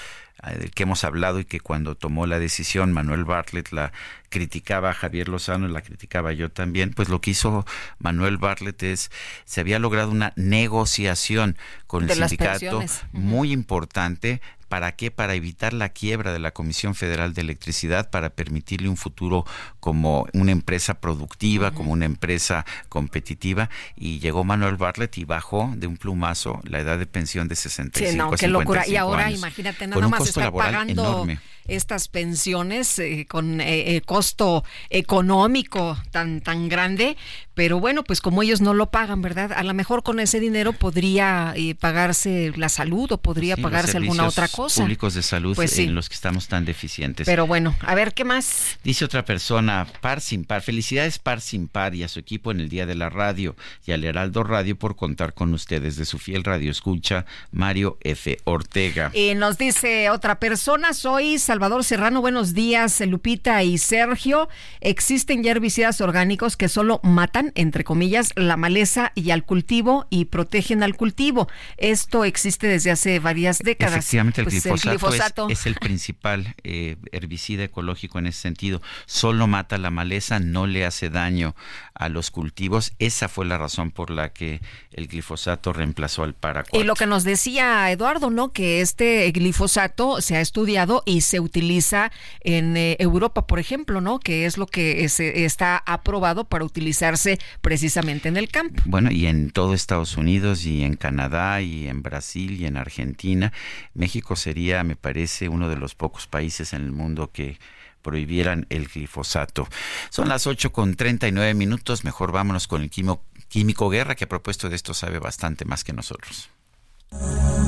S1: del que hemos hablado y que cuando tomó la decisión Manuel Bartlett la criticaba a Javier Lozano y la criticaba yo también, pues lo que hizo Manuel Bartlett es, se había logrado una negociación con el sindicato muy importante ¿Para qué? Para evitar la quiebra de la Comisión Federal de Electricidad, para permitirle un futuro como una empresa productiva, como una empresa competitiva. Y llegó Manuel Bartlett y bajó de un plumazo la edad de pensión de 65 sí, no, qué locura.
S2: Y ahora, imagínate, nada más está pagando estas pensiones eh, con eh, costo económico tan, tan grande, pero bueno, pues como ellos no lo pagan, ¿verdad? A lo mejor con ese dinero podría eh, pagarse la salud o podría pagarse alguna otra cosa.
S1: Públicos de salud pues en los que estamos tan deficientes.
S2: Pero bueno, a ver, ¿qué más?
S1: Dice otra persona, par sin par. Felicidades par sin par y a su equipo en el Día de la Radio y al Heraldo Radio por contar con ustedes de su fiel radio escucha, Mario F. Ortega.
S2: Y nos dice otra persona, soy Salvador Serrano. Buenos días, Lupita y Sergio. Existen ya herbicidas orgánicos que solo matan entre comillas, la maleza y al cultivo y protegen al cultivo. Esto existe desde hace varias décadas.
S1: Efectivamente, el, pues, glifosato, Es, el principal eh, herbicida ecológico en ese sentido. Solo mata la maleza, no le hace daño a los cultivos. Esa fue la razón por la que el glifosato reemplazó al paraquat.
S2: Y lo que nos decía Eduardo, ¿no? Que este glifosato se ha estudiado y se utiliza en eh, Europa, por ejemplo, ¿no? Que es lo que está aprobado para utilizarse precisamente en el campo.
S1: Bueno, y en todo Estados Unidos y en Canadá y en Brasil y en Argentina. México sería, me parece, uno de los pocos países en el mundo que prohibieran el glifosato. Son las 8 con 39 minutos, mejor vámonos con el Químico Guerra, que a propósito de esto sabe bastante más que nosotros.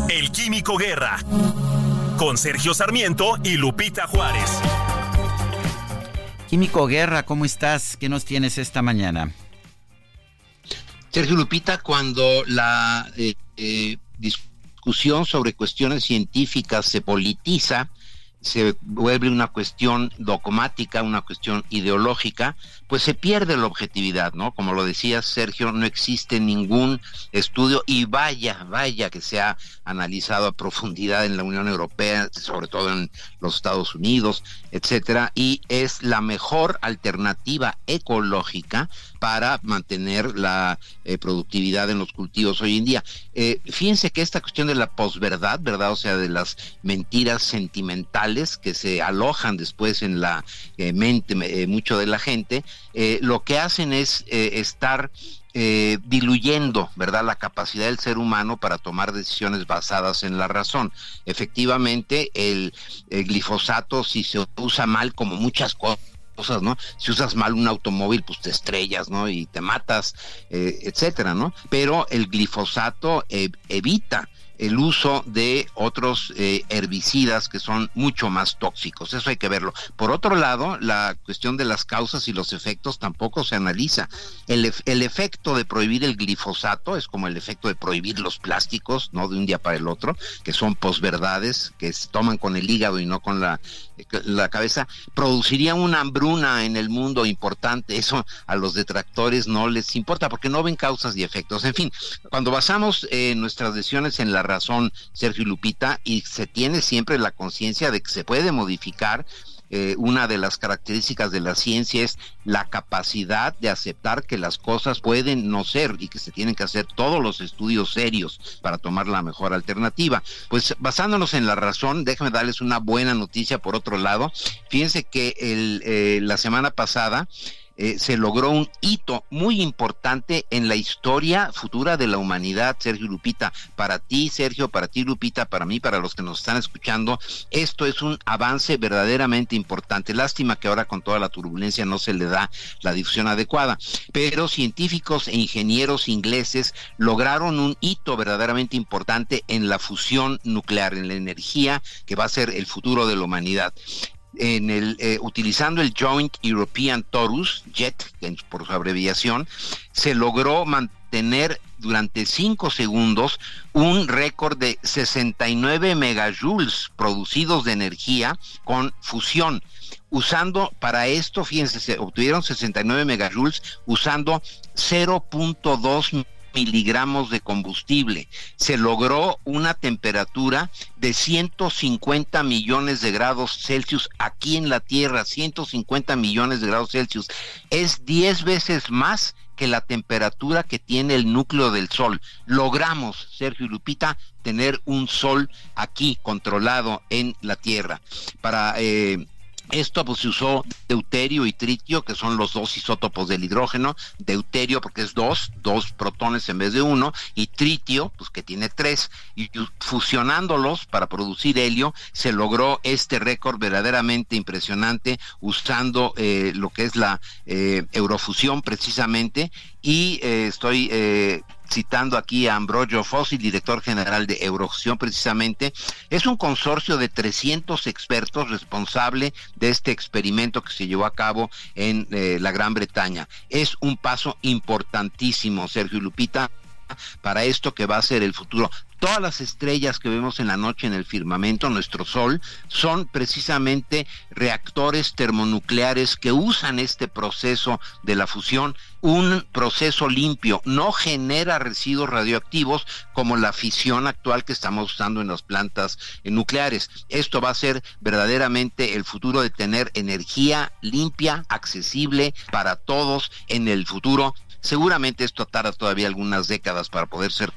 S10: El Químico Guerra, con Sergio Sarmiento y Lupita Juárez.
S1: Químico Guerra, ¿cómo estás? ¿Qué nos tienes esta mañana?
S23: Sergio Lupita, cuando la eh, eh, discusión sobre cuestiones científicas se politiza, se vuelve una cuestión dogmática, una cuestión ideológica, pues se pierde la objetividad, ¿no? Como lo decía Sergio, no existe ningún estudio y vaya, vaya que se ha analizado a profundidad en la Unión Europea, sobre todo en los Estados Unidos, etcétera, y es la mejor alternativa ecológica para mantener la eh, productividad en los cultivos hoy en día. Eh, fíjense que esta cuestión de la posverdad, ¿verdad? O sea, de las mentiras sentimentales que se alojan después en la eh, mente eh, mucho de la gente, lo que hacen es estar diluyendo, ¿verdad?, la capacidad del ser humano para tomar decisiones basadas en la razón. Efectivamente, el, glifosato, si se usa mal, como muchas cosas, ¿no? Si usas mal un automóvil, pues te estrellas, ¿no? Y te matas, eh, etcétera, ¿no? Pero el glifosato eh, evita el uso de otros eh, herbicidas que son mucho más tóxicos. Eso hay que verlo. Por otro lado, la cuestión de las causas y los efectos tampoco se analiza. El, el efecto de prohibir el glifosato es como el efecto de prohibir los plásticos, no de un día para el otro, que son posverdades, que se toman con el hígado y no con la, la cabeza. Produciría una hambruna en el mundo importante. Eso a los detractores no les importa porque no ven causas y efectos. En fin, cuando basamos eh, nuestras decisiones en la razón, Sergio Lupita, y se tiene siempre la conciencia de que se puede modificar. Eh, una de las características de la ciencia es la capacidad de aceptar que las cosas pueden no ser y que se tienen que hacer todos los estudios serios para tomar la mejor alternativa. Pues basándonos en la razón, déjenme darles una buena noticia por otro lado. Fíjense que el, eh, la semana pasada eh, se logró un hito muy importante en la historia futura de la humanidad, Sergio Lupita. Para ti, Sergio, para ti, Lupita, para mí, para los que nos están escuchando, esto es un avance verdaderamente importante. Lástima que ahora con toda la turbulencia no se le da la difusión adecuada, pero científicos e ingenieros ingleses lograron un hito verdaderamente importante en la fusión nuclear, en la energía que va a ser el futuro de la humanidad en el, eh, utilizando el Joint European Torus, JET por su abreviación, se logró mantener durante 5 segundos un récord de 69 megajoules producidos de energía con fusión. Usando para esto, fíjense, se obtuvieron 69 megajoules usando 0.2 miligramos de combustible. Se logró una temperatura de 150 millones de grados Celsius aquí en la Tierra, 150 millones de grados Celsius. Es 10 veces más que la temperatura que tiene el núcleo del Sol. Logramos, Sergio y Lupita, tener un Sol aquí controlado en la Tierra. Para eh, esto pues se usó deuterio y tritio, que son los dos isótopos del hidrógeno, deuterio porque es dos, dos protones en vez de uno, y tritio, pues que tiene tres, y fusionándolos para producir helio, se logró este récord verdaderamente impresionante usando eh, lo que es la eh, eurofusión precisamente, y eh, estoy citando aquí a Ambrogio Fossi, director general de Eurofusión precisamente, es un consorcio de 300 expertos responsable de este experimento que se llevó a cabo en eh, la Gran Bretaña. Es un paso importantísimo, Sergio Lupita, para esto que va a ser el futuro. Todas las estrellas que vemos en la noche en el firmamento, nuestro Sol, son precisamente reactores termonucleares que usan este proceso de la fusión, un proceso limpio, no genera residuos radioactivos como la fisión actual que estamos usando en las plantas nucleares. Esto va a ser verdaderamente el futuro de tener energía limpia, accesible para todos en el futuro Seguramente esto tarda todavía algunas décadas para poder ser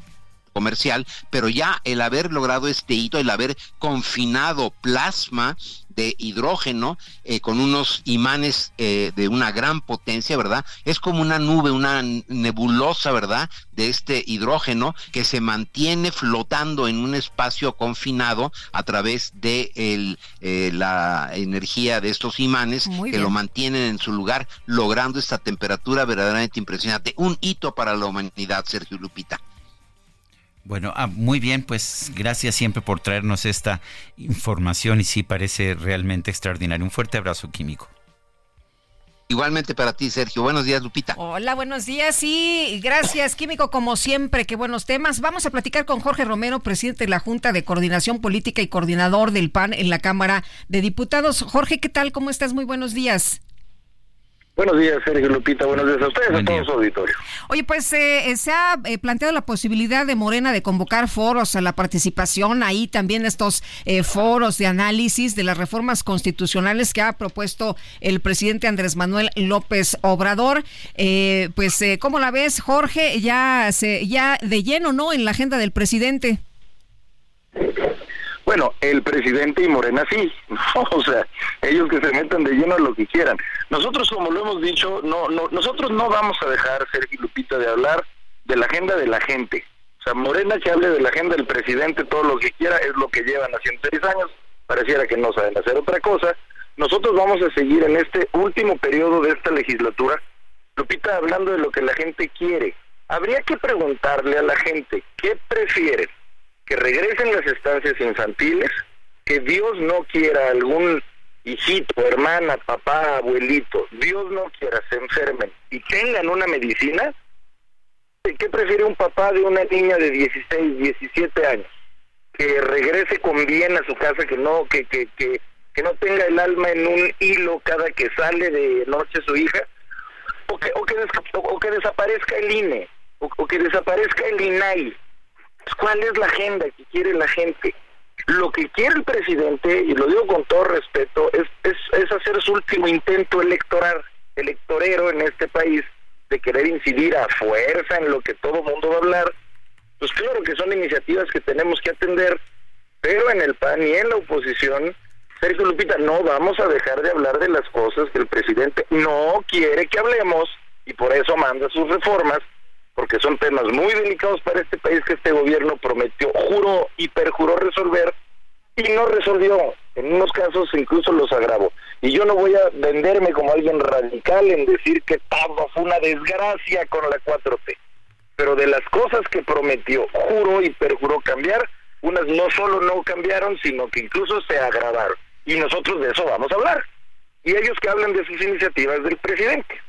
S23: comercial, pero ya el haber logrado este hito, el haber confinado plasma de hidrógeno eh, con unos imanes eh, de una gran potencia, ¿verdad? Es como una nube, una nebulosa, ¿verdad? De este hidrógeno que se mantiene flotando en un espacio confinado a través de eh, la energía de estos imanes que lo mantienen en su lugar, logrando esta temperatura verdaderamente impresionante. Un hito para la humanidad, Sergio Lupita.
S1: Bueno, ah, muy bien, pues gracias siempre por traernos esta información y sí parece realmente extraordinario. Un fuerte abrazo químico.
S23: Igualmente para ti, Sergio. Buenos días, Lupita.
S2: Hola, buenos días y gracias, Químico, como siempre. Qué buenos temas. Vamos a platicar con Jorge Romero, presidente de la Junta de Coordinación Política y coordinador del PAN en la Cámara de Diputados. Jorge, ¿qué tal? ¿Cómo estás? Muy buenos días.
S24: Buenos días, Sergio Lupita. Buenos días a ustedes, a todo su auditorio.
S2: Oye, pues eh, eh, se ha eh, planteado la posibilidad de Morena de convocar foros a la participación, ahí también estos foros de análisis de las reformas constitucionales que ha propuesto el presidente Andrés Manuel López Obrador. pues, ¿cómo la ves, Jorge? Ya, se, ya de lleno, ¿no? En la agenda del presidente.
S20: Bueno, el presidente y Morena sí, <laughs> o sea, ellos que se metan de lleno a lo que quieran. Nosotros, como lo hemos dicho, no, no, nosotros no vamos a dejar, Sergio Lupita, de hablar de la agenda de la gente. O sea, Morena que hable de la agenda del presidente, todo lo que quiera, es lo que llevan haciendo seis años, pareciera que no saben hacer otra cosa. Nosotros vamos a seguir en este último periodo de esta legislatura, Lupita, hablando de lo que la gente quiere. Habría que preguntarle a la gente, ¿qué prefieren? ¿Que regresen las estancias infantiles? ¿Que Dios no quiera algún hijito, hermana, papá, abuelito, Dios no quiera se enfermen y tengan una medicina? ¿Qué prefiere un papá de una niña de 16, 17 años? Que regrese con bien a su casa, que no, que, que, que, que no tenga el alma en un hilo cada que sale de noche su hija, o que, o que, o que desaparezca el INE, o, que desaparezca el INAI. ¿Cuál es la agenda que quiere la gente? Lo que quiere el presidente, y lo digo con todo respeto, es, es, hacer su último intento electoral, electorero en este país, de querer incidir a fuerza en lo que todo mundo va a hablar, pues claro que son iniciativas que tenemos que atender, pero en el PAN y en la oposición, Sergio Lupita, no vamos a dejar de hablar de las cosas que el presidente no quiere que hablemos y por eso manda sus reformas, porque son temas muy delicados para este país que este gobierno prometió, juró y perjuró resolver y no resolvió. En unos casos incluso los agravó. Y yo no voy a venderme como alguien radical en decir que todo fue una desgracia con la 4T. Pero de las cosas que prometió, juró y perjuró cambiar, unas no solo no cambiaron, sino que incluso se agravaron. Y nosotros de eso vamos a hablar. Y ellos que hablan de sus iniciativas del presidente.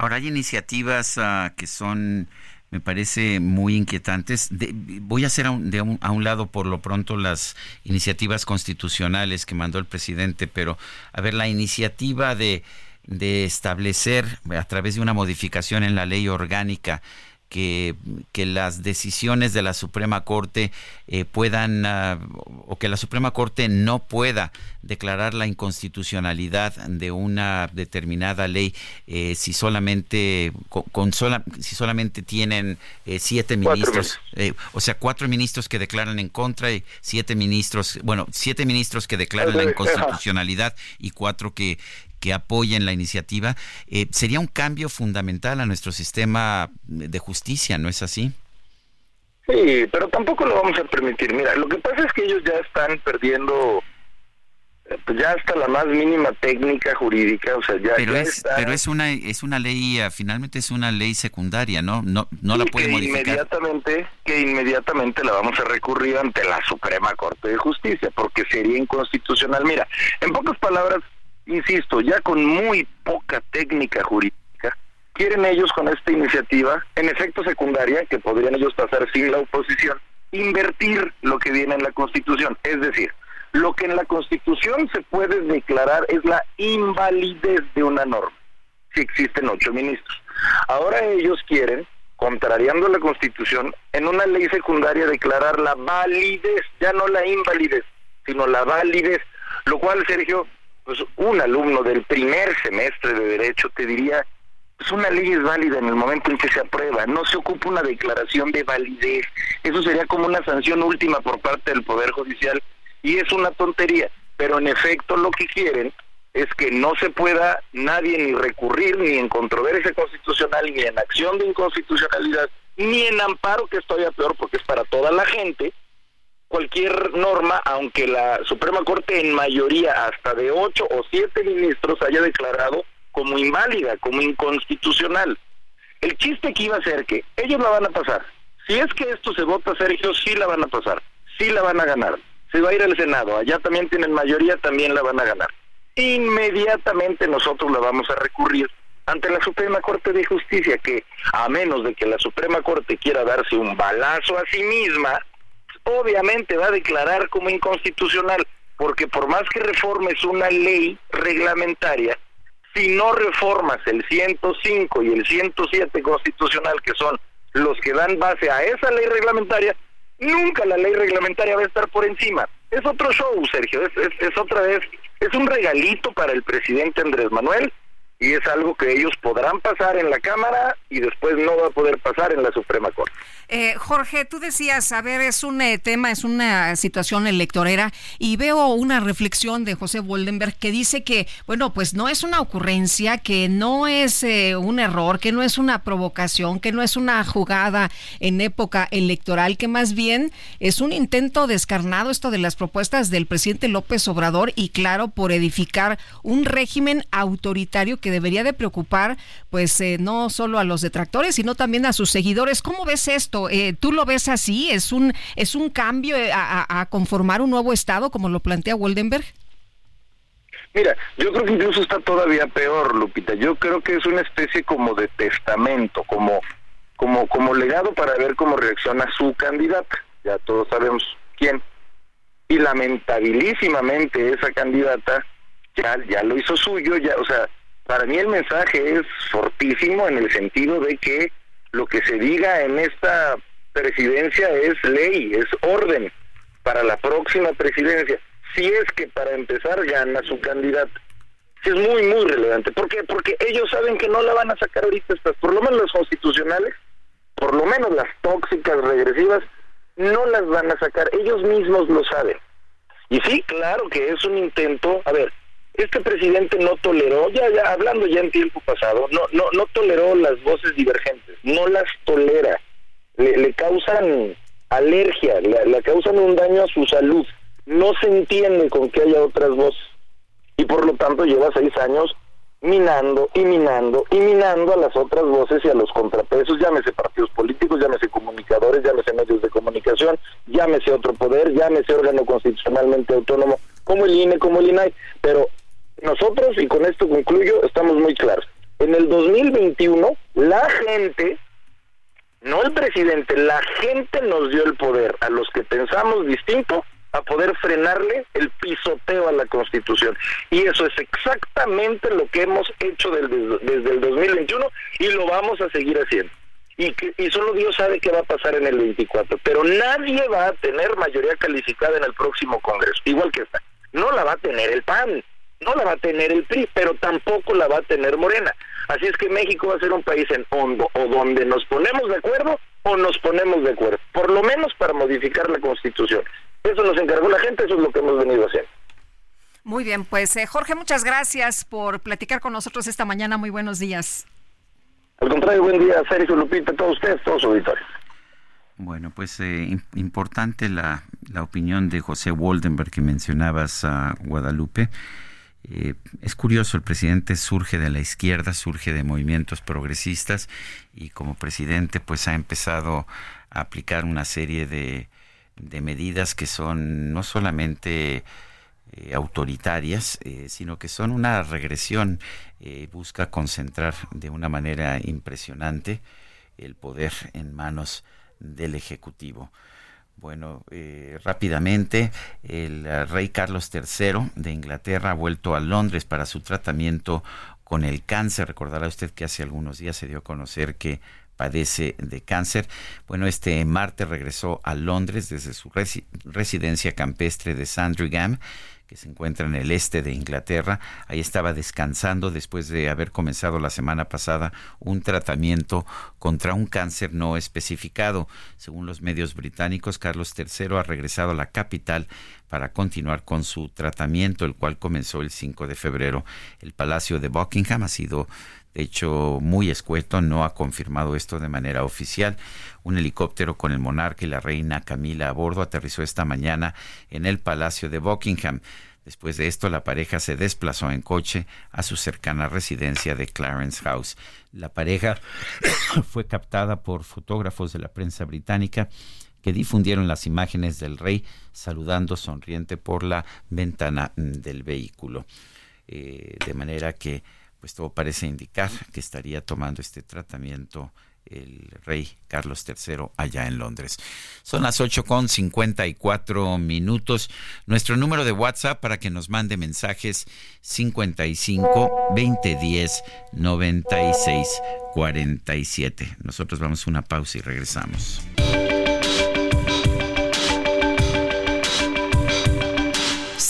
S1: Ahora hay iniciativas uh, que son me parece muy inquietantes. voy a hacer a un, de lado por lo pronto las iniciativas constitucionales que mandó el presidente, pero a ver, la iniciativa de, de establecer a través de una modificación en la ley orgánica que, que las decisiones de la Suprema Corte eh, puedan, ah, o que la Suprema Corte no pueda declarar la inconstitucionalidad de una determinada ley eh, si solamente con, si solamente tienen eh, siete ministros, o sea, cuatro ministros que declaran en contra y siete ministros, bueno, siete ministros que declaran la inconstitucionalidad y cuatro que, que apoyen la iniciativa, eh, sería un cambio fundamental a nuestro sistema de justicia, ¿no es así?
S20: Sí, pero tampoco lo vamos a permitir. Mira, lo que pasa es que ellos ya están perdiendo eh, pues ya hasta la más mínima técnica jurídica, o sea, ya,
S1: pero es pero es una es una ley eh, finalmente es una ley secundaria, ¿no? No no la puede modificar.
S20: Inmediatamente que inmediatamente la vamos a recurrir ante la Suprema Corte de Justicia porque sería inconstitucional. Mira, en pocas palabras insisto, ya con muy poca técnica jurídica, quieren ellos con esta iniciativa, en efecto secundaria, que podrían ellos pasar sin la oposición, invertir lo que viene en la Constitución. Es decir, lo que en la Constitución se puede declarar es la invalidez de una norma, si existen ocho ministros. Ahora ellos quieren, contrariando la Constitución, en una ley secundaria declarar la validez, ya no la invalidez, sino la validez, lo cual, Sergio, pues un alumno del primer semestre de Derecho te diría, pues una ley es válida en el momento en que se aprueba, no se ocupa una declaración de validez, eso sería como una sanción última por parte del Poder Judicial y es una tontería, pero en efecto lo que quieren es que no se pueda nadie ni recurrir ni en controversia constitucional, ni en acción de inconstitucionalidad, ni en amparo, que estoy a peor porque es para toda la gente, cualquier norma, aunque la Suprema Corte en mayoría, hasta de ocho o siete ministros, haya declarado como inválida, como inconstitucional. El chiste que iba a ser que ellos la van a pasar. Si es que esto se vota, Sergio, sí la van a pasar, sí la van a ganar. Se va a ir al Senado, allá también tienen mayoría, también la van a ganar. Inmediatamente nosotros la vamos a recurrir ante la Suprema Corte de Justicia, que a menos de que la Suprema Corte quiera darse un balazo a sí misma, obviamente va a declarar como inconstitucional, porque por más que reformes una ley reglamentaria, si no reformas el 105 y el 107 constitucional, que son los que dan base a esa ley reglamentaria, nunca la ley reglamentaria va a estar por encima. Es otro show, Sergio, es, es, otra vez, es un regalito para el presidente Andrés Manuel y es algo que ellos podrán pasar en la Cámara y después no va a poder pasar en la Suprema Corte.
S2: Eh, Jorge, tú decías, a ver, es un eh, tema, es una situación electorera y veo una reflexión de José Woldenberg que dice que, bueno, pues no es una ocurrencia, que no es eh, un error, que no es una provocación, que no es una jugada en época electoral, que más bien es un intento descarnado esto de las propuestas del presidente López Obrador y claro, por edificar un régimen autoritario que debería de preocupar, pues no solo a los detractores, sino también a sus seguidores. ¿Cómo ves esto? Eh, ¿Tú lo ves así? ¿Es un, es un cambio eh, a, conformar un nuevo Estado, como lo plantea Woldenberg?
S20: Mira, yo creo que incluso está todavía peor, Lupita. Yo creo que es una especie como de testamento, como, como, como legado para ver cómo reacciona su candidata. Ya todos sabemos quién. Y lamentabilísimamente esa candidata ya, ya lo hizo suyo, ya, o sea, para mí el mensaje es fortísimo en el sentido de que lo que se diga en esta presidencia es ley, es orden para la próxima presidencia. Si es que para empezar gana su candidato. Es muy, muy relevante. ¿Por qué? Porque ellos saben que no la van a sacar ahorita estas, por lo menos las constitucionales, por lo menos las tóxicas, regresivas, no las van a sacar. Ellos mismos lo saben. Y sí, claro que es un intento. A ver, este presidente no toleró, ya, ya hablando ya en tiempo pasado, no, no, no toleró las voces divergentes, no las tolera, le, causan alergia, le, causan un daño a su salud, no se entiende con que haya otras voces. Y por lo tanto lleva seis años minando y minando y minando a las otras voces y a los contrapesos, llámese partidos políticos, llámese comunicadores, llámese medios de comunicación, llámese otro poder, llámese órgano constitucionalmente autónomo como el INE, como el INAI, pero nosotros, y con esto concluyo, estamos muy claros. En el 2021, la gente, no el presidente, la gente nos dio el poder a los que pensamos distinto a poder frenarle el pisoteo a la Constitución. Y eso es exactamente lo que hemos hecho desde, desde el 2021 y lo vamos a seguir haciendo. Y, que, y solo Dios sabe qué va a pasar en el 24. Pero nadie va a tener mayoría calificada en el próximo Congreso, igual que esta. No la va a tener el PAN, no la va a tener el PRI, pero tampoco la va a tener Morena. Así es que México va a ser un país en hondo, o donde nos ponemos de acuerdo o nos ponemos de acuerdo, por lo menos para modificar la Constitución. Eso nos encargó la gente, eso es lo que hemos venido a hacer.
S2: Muy bien, pues eh, Jorge, muchas gracias por platicar con nosotros esta mañana. Muy buenos días.
S20: Al contrario, buen día, Sergio Lupita, todos ustedes, todos sus auditores.
S1: Bueno, pues eh, importante la, la opinión de José Woldenberg que mencionabas a Guadalupe. Eh, es curioso, el presidente surge de la izquierda, surge de movimientos progresistas y como presidente pues ha empezado a aplicar una serie de, medidas que son no solamente eh, autoritarias, eh, sino que son una regresión. busca concentrar de una manera impresionante el poder en manos del Ejecutivo. Bueno, eh, rápidamente, el eh, rey Carlos III de Inglaterra ha vuelto a Londres para su tratamiento con el cáncer. Recordará usted que hace algunos días se dio a conocer que padece de cáncer. Bueno, este martes regresó a Londres desde su residencia campestre de Sandringham que se encuentra en el este de Inglaterra. Ahí estaba descansando después de haber comenzado la semana pasada un tratamiento contra un cáncer no especificado. Según los medios británicos, Carlos III ha regresado a la capital para continuar con su tratamiento, el cual comenzó el 5 de febrero. El Palacio de Buckingham ha sido de hecho, muy escueto, no ha confirmado esto de manera oficial. Un helicóptero con el monarca y la reina Camila a bordo aterrizó esta mañana en el Palacio de Buckingham. Después de esto, la pareja se desplazó en coche a su cercana residencia de Clarence House. La pareja <coughs> fue captada por fotógrafos de la prensa británica que difundieron las imágenes del rey saludando sonriente por la ventana del vehículo. Eh, de manera que pues todo parece indicar que estaría tomando este tratamiento el rey Carlos III allá en Londres. Son las 8 con 54 minutos. Nuestro número de WhatsApp para que nos mande mensajes 55 2010 96 47. Nosotros vamos a una pausa y regresamos.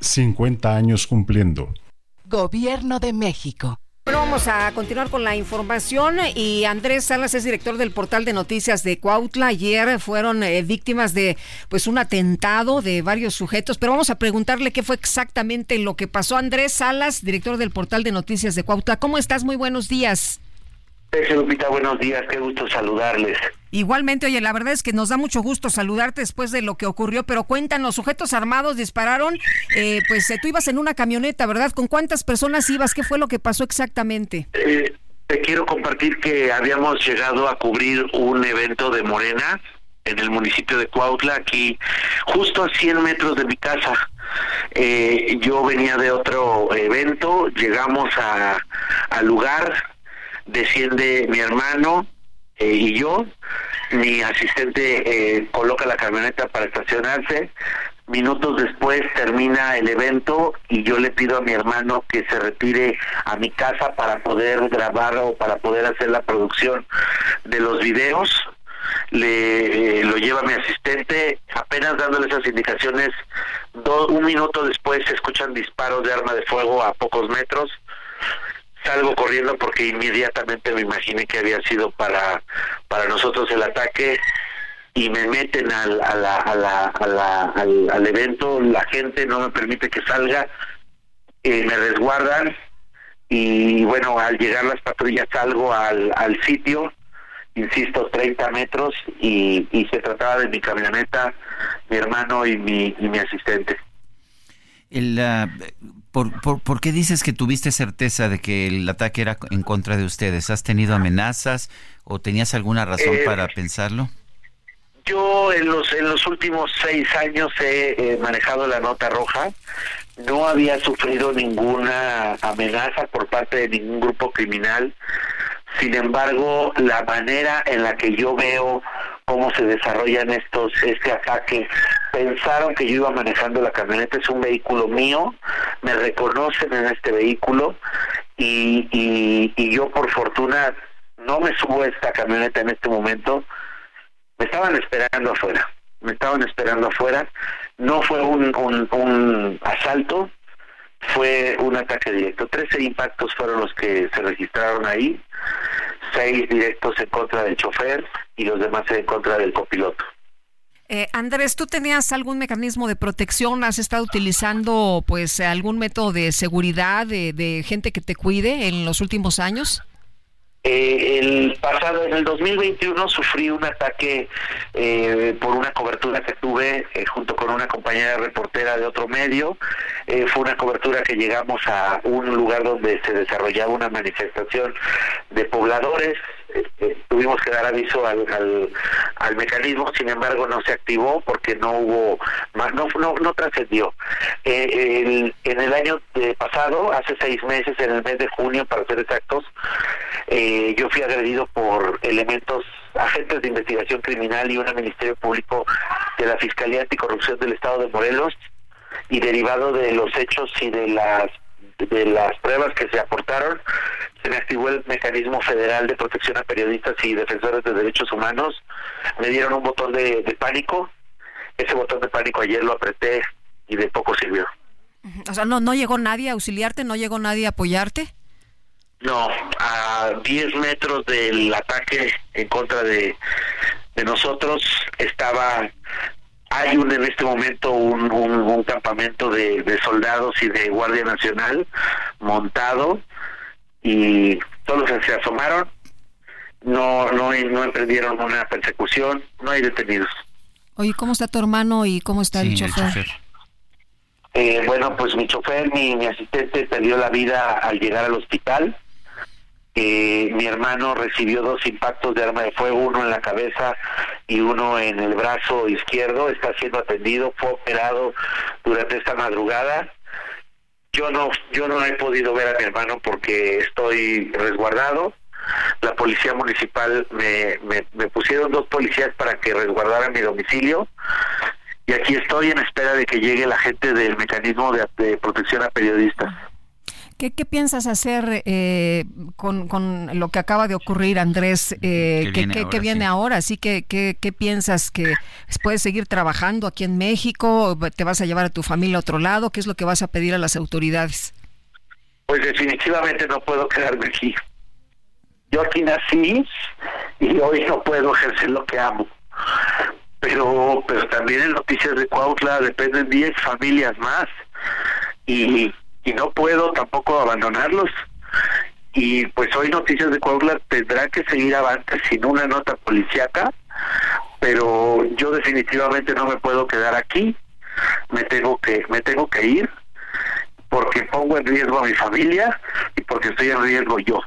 S12: 50 años cumpliendo.
S13: Gobierno de México.
S2: Bueno, vamos a continuar con la información y Andrés Salas es director del portal de noticias de Cuautla. Ayer fueron eh, víctimas de pues un atentado de varios sujetos, pero vamos a preguntarle qué fue exactamente lo que pasó. Andrés Salas, director del portal de noticias de Cuautla. ¿Cómo estás? Muy buenos días.
S24: Sergio Lupita, buenos días, qué gusto saludarles.
S2: Igualmente, oye, la verdad es que nos da mucho gusto saludarte después de lo que ocurrió, pero cuéntanos, sujetos armados dispararon, eh, pues eh, tú ibas en una camioneta, ¿verdad? ¿Con cuántas personas ibas? ¿Qué fue lo que pasó exactamente?
S24: Eh, te quiero compartir que habíamos llegado a cubrir un evento de Morena en el municipio de Cuautla, aquí justo a 100 metros de mi casa. Eh, yo venía de otro evento, llegamos a, al lugar, desciende mi hermano eh, y yo, mi asistente eh, coloca la camioneta para estacionarse, minutos después termina el evento y yo le pido a mi hermano que se retire a mi casa para poder grabar o para poder hacer la producción de los videos. Le eh, lo lleva mi asistente, apenas dándole esas indicaciones, un minuto después se escuchan disparos de arma de fuego a pocos metros salgo corriendo porque inmediatamente me imaginé que había sido para para nosotros el ataque y me meten al, a la, a la, a la, al, al, evento, la gente no me permite que salga, eh, me resguardan y bueno, al llegar las patrullas salgo al, al sitio, insisto, 30 metros y, y se trataba de mi camioneta, mi hermano y mi, y mi asistente.
S1: El, uh, ¿por, por, por, qué dices que tuviste certeza de que el ataque era en contra de ustedes? ¿Has tenido amenazas o tenías alguna razón
S24: Eh,
S1: para pensarlo?
S24: Yo en los en los últimos seis años he eh, manejado la nota roja. No había sufrido ninguna amenaza por parte de ningún grupo criminal. Sin embargo, la manera en la que yo veo cómo se desarrollan estos este ataque, pensaron que yo iba manejando la camioneta, es un vehículo mío, me reconocen en este vehículo y, y, yo por fortuna no me subo a esta camioneta en este momento, me estaban esperando afuera, me estaban esperando afuera, no fue un, un, un asalto, fue un ataque directo. Trece impactos fueron los que se registraron ahí, seis directos en contra del chofer y los demás en contra del copiloto.
S2: Eh, Andrés, ¿tú tenías algún mecanismo de protección? ¿Has estado utilizando pues algún método de seguridad de, de gente que te cuide en los últimos años?
S24: Eh, el pasado, en el 2021, sufrí un ataque eh, por una cobertura que tuve eh, junto con una compañera reportera de otro medio. Eh, fue una cobertura que llegamos a un lugar donde se desarrollaba una manifestación de pobladores. Eh, tuvimos que dar aviso al, al, al, mecanismo, sin embargo no se activó porque no hubo, no, no, no trascendió. El, en el año pasado, hace seis meses, en el mes de junio, para ser exactos, eh, yo fui agredido por elementos, agentes de investigación criminal y un ministerio público de la Fiscalía Anticorrupción del Estado de Morelos y derivado de los hechos y de las de las pruebas que se aportaron, se me activó el mecanismo federal de protección a periodistas y defensores de derechos humanos. Me dieron un botón de, de pánico. Ese botón de pánico ayer lo apreté y de poco sirvió.
S2: O sea, no, no llegó nadie a auxiliarte, no llegó nadie a apoyarte.
S24: No, a 10 metros del ataque en contra de, de nosotros estaba, hay un en este momento un, un, un campamento de, de, soldados y de Guardia Nacional montado y solo se, asomaron, no, no, no emprendieron una persecución, no hay detenidos.
S2: Oye, ¿cómo está tu hermano y cómo está el chofer?
S24: Eh, bueno, pues mi chofer, mi, mi, asistente perdió la vida al llegar al hospital. Eh, mi hermano recibió dos impactos de arma de fuego, uno en la cabeza y uno en el brazo izquierdo. Está siendo atendido, fue operado durante esta madrugada. Yo no, yo no he podido ver a mi hermano porque estoy resguardado. La policía municipal me, me pusieron dos policías para que resguardaran mi domicilio y aquí estoy en espera de que llegue la gente del mecanismo de, protección a periodistas.
S2: ¿Qué, qué piensas hacer eh, con, con, lo que acaba de ocurrir, Andrés? Eh, ¿Qué, viene, ahora, ¿Sí? ¿Qué, qué, qué piensas? ¿Que puedes seguir trabajando aquí en México? ¿Te vas a llevar a tu familia a otro lado? ¿Qué es lo que vas a pedir a las autoridades?
S24: Pues definitivamente no puedo quedarme aquí. Yo aquí nací y hoy no puedo ejercer lo que amo pero pero también en Noticias de Cuautla dependen 10 familias más y, y no puedo tampoco abandonarlos. Y pues hoy Noticias de Cuautla tendrá que seguir adelante sin una nota policíaca pero yo definitivamente no me puedo quedar aquí. Me tengo que me tengo que ir porque pongo en riesgo a mi familia y porque estoy en riesgo yo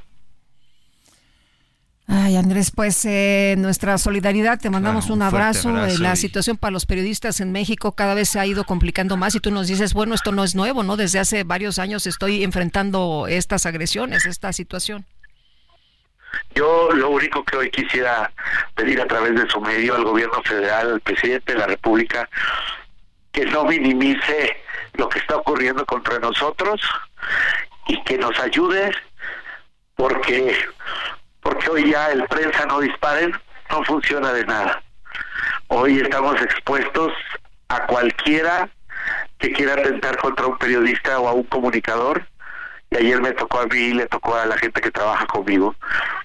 S2: Ay, Andrés, pues eh, nuestra solidaridad, te mandamos un, abrazo. Eh, la situación para los periodistas en México cada vez se ha ido complicando más y tú nos dices, bueno, esto no es nuevo, ¿no? Desde hace varios años estoy enfrentando estas agresiones, esta situación.
S24: Yo lo único que hoy quisiera pedir a través de su medio al gobierno federal, al presidente de la República, que no minimice lo que está ocurriendo contra nosotros y que nos ayude porque porque hoy ya el prensa no disparen no funciona de nada. Hoy estamos expuestos a cualquiera que quiera atentar contra un periodista o a un comunicador. Y ayer me tocó a mí y le tocó a la gente que trabaja conmigo.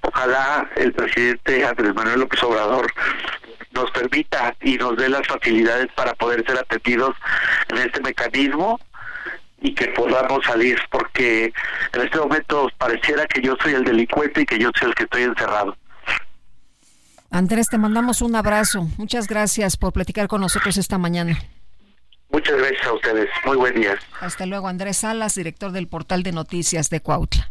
S24: Ojalá el presidente Andrés Manuel López Obrador nos permita y nos dé las facilidades para poder ser atendidos en este mecanismo y que podamos salir, porque en este momento pareciera que yo soy el delincuente y que yo soy el que estoy encerrado.
S2: Andrés, te mandamos un abrazo. Muchas gracias por platicar con nosotros esta mañana.
S24: Muchas gracias a ustedes. Muy buen día.
S2: Hasta luego, Andrés Salas, director del portal de noticias de Cuautla.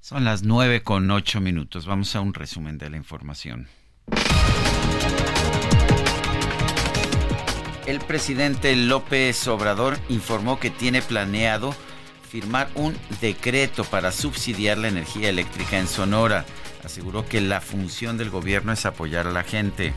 S1: Son las nueve con ocho minutos. Vamos a un resumen de la información. El presidente López Obrador informó que tiene planeado firmar un decreto para subsidiar la energía eléctrica en Sonora. Aseguró que la función del gobierno es apoyar a la gente.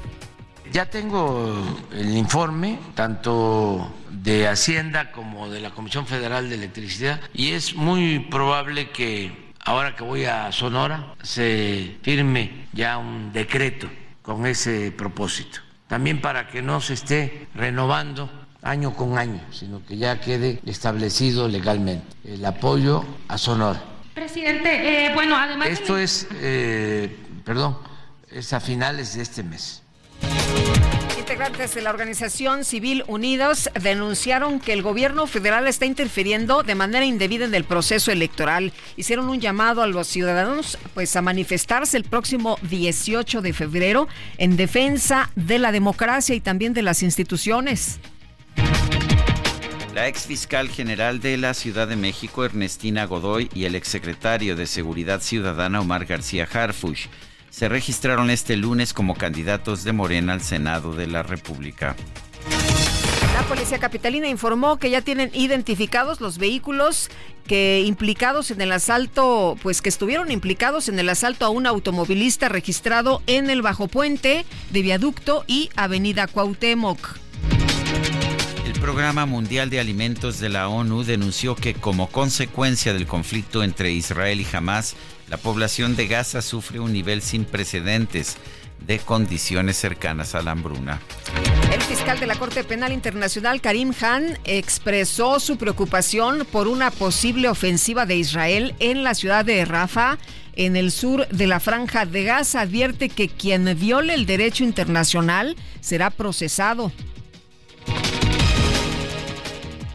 S25: Ya tengo el informe, tanto de Hacienda como de la Comisión Federal de Electricidad, y es muy probable que ahora que voy a Sonora se firme ya un decreto con ese propósito también para que no se esté renovando año con año, sino que ya quede establecido legalmente el apoyo a Sonora.
S5: Presidente, eh, bueno, además...
S25: Esto es, eh, perdón, es a finales de este mes.
S2: Integrantes de la organización Civil Unidos denunciaron que el gobierno federal está interfiriendo de manera indebida en el proceso electoral. Hicieron un llamado a los ciudadanos pues a manifestarse el próximo 18 de febrero en defensa de la democracia y también de las instituciones.
S1: La ex fiscal general de la Ciudad de México, Ernestina Godoy, y el exsecretario de Seguridad Ciudadana, Omar García Harfush, se registraron este lunes como candidatos de Morena al Senado de la República.
S2: La policía capitalina informó que ya tienen identificados los vehículos que implicados en el asalto, pues que estuvieron implicados en el asalto a un automovilista registrado en el Bajo Puente de Viaducto y Avenida Cuauhtémoc.
S1: El Programa Mundial de Alimentos de la ONU denunció que como consecuencia del conflicto entre Israel y Hamas, la población de Gaza sufre un nivel sin precedentes de condiciones cercanas a la hambruna.
S2: El fiscal de la Corte Penal Internacional, Karim Khan, expresó su preocupación por una posible ofensiva de Israel en la ciudad de Rafah, en el sur de la franja de Gaza. Advierte que quien viole el derecho internacional será procesado.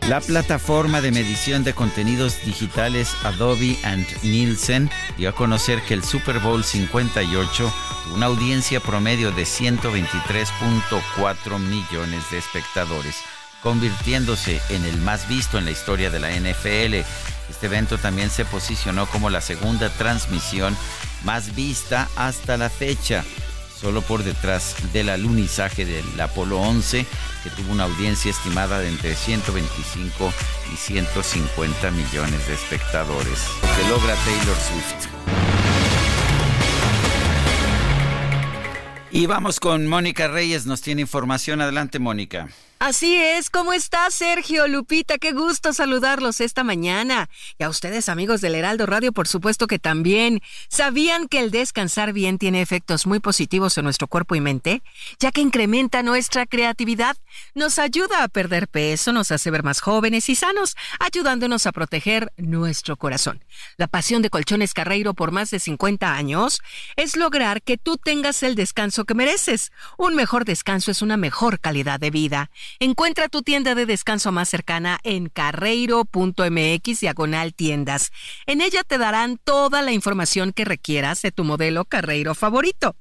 S1: La plataforma de medición de contenidos digitales Adobe and Nielsen dio a conocer que el Super Bowl 58 tuvo una audiencia promedio de 123.4 millones de espectadores, convirtiéndose en el más visto en la historia de la NFL. Este evento también se posicionó como la segunda transmisión más vista hasta la fecha solo por detrás del alunizaje del Apolo 11, que tuvo una audiencia estimada de entre 125 y 150 millones de espectadores, que logra Taylor Swift. Y vamos con Mónica Reyes, nos tiene información. Adelante, Mónica.
S26: Así es, ¿cómo está Sergio Lupita? Qué gusto saludarlos esta mañana. Y a ustedes amigos del Heraldo Radio, por supuesto que también. ¿Sabían que el descansar bien tiene efectos muy positivos en nuestro cuerpo y mente? Ya que incrementa nuestra creatividad, nos ayuda a perder peso, nos hace ver más jóvenes y sanos, ayudándonos a proteger nuestro corazón. La pasión de Colchones Carreiro por más de 50 años es lograr que tú tengas el descanso que mereces. Un mejor descanso es una mejor calidad de vida. Encuentra tu tienda de descanso más cercana en carreiro.mx diagonal tiendas. En ella te darán toda la información que requieras de tu modelo Carreiro favorito.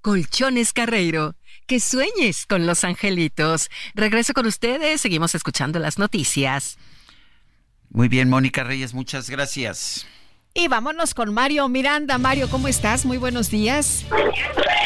S26: Colchones Carreiro. Que sueñes con los angelitos. Regreso con ustedes. Seguimos escuchando las noticias.
S1: Muy bien, Mónica Reyes, muchas gracias.
S2: Y vámonos con Mario Miranda. Mario, ¿cómo estás? Muy buenos días.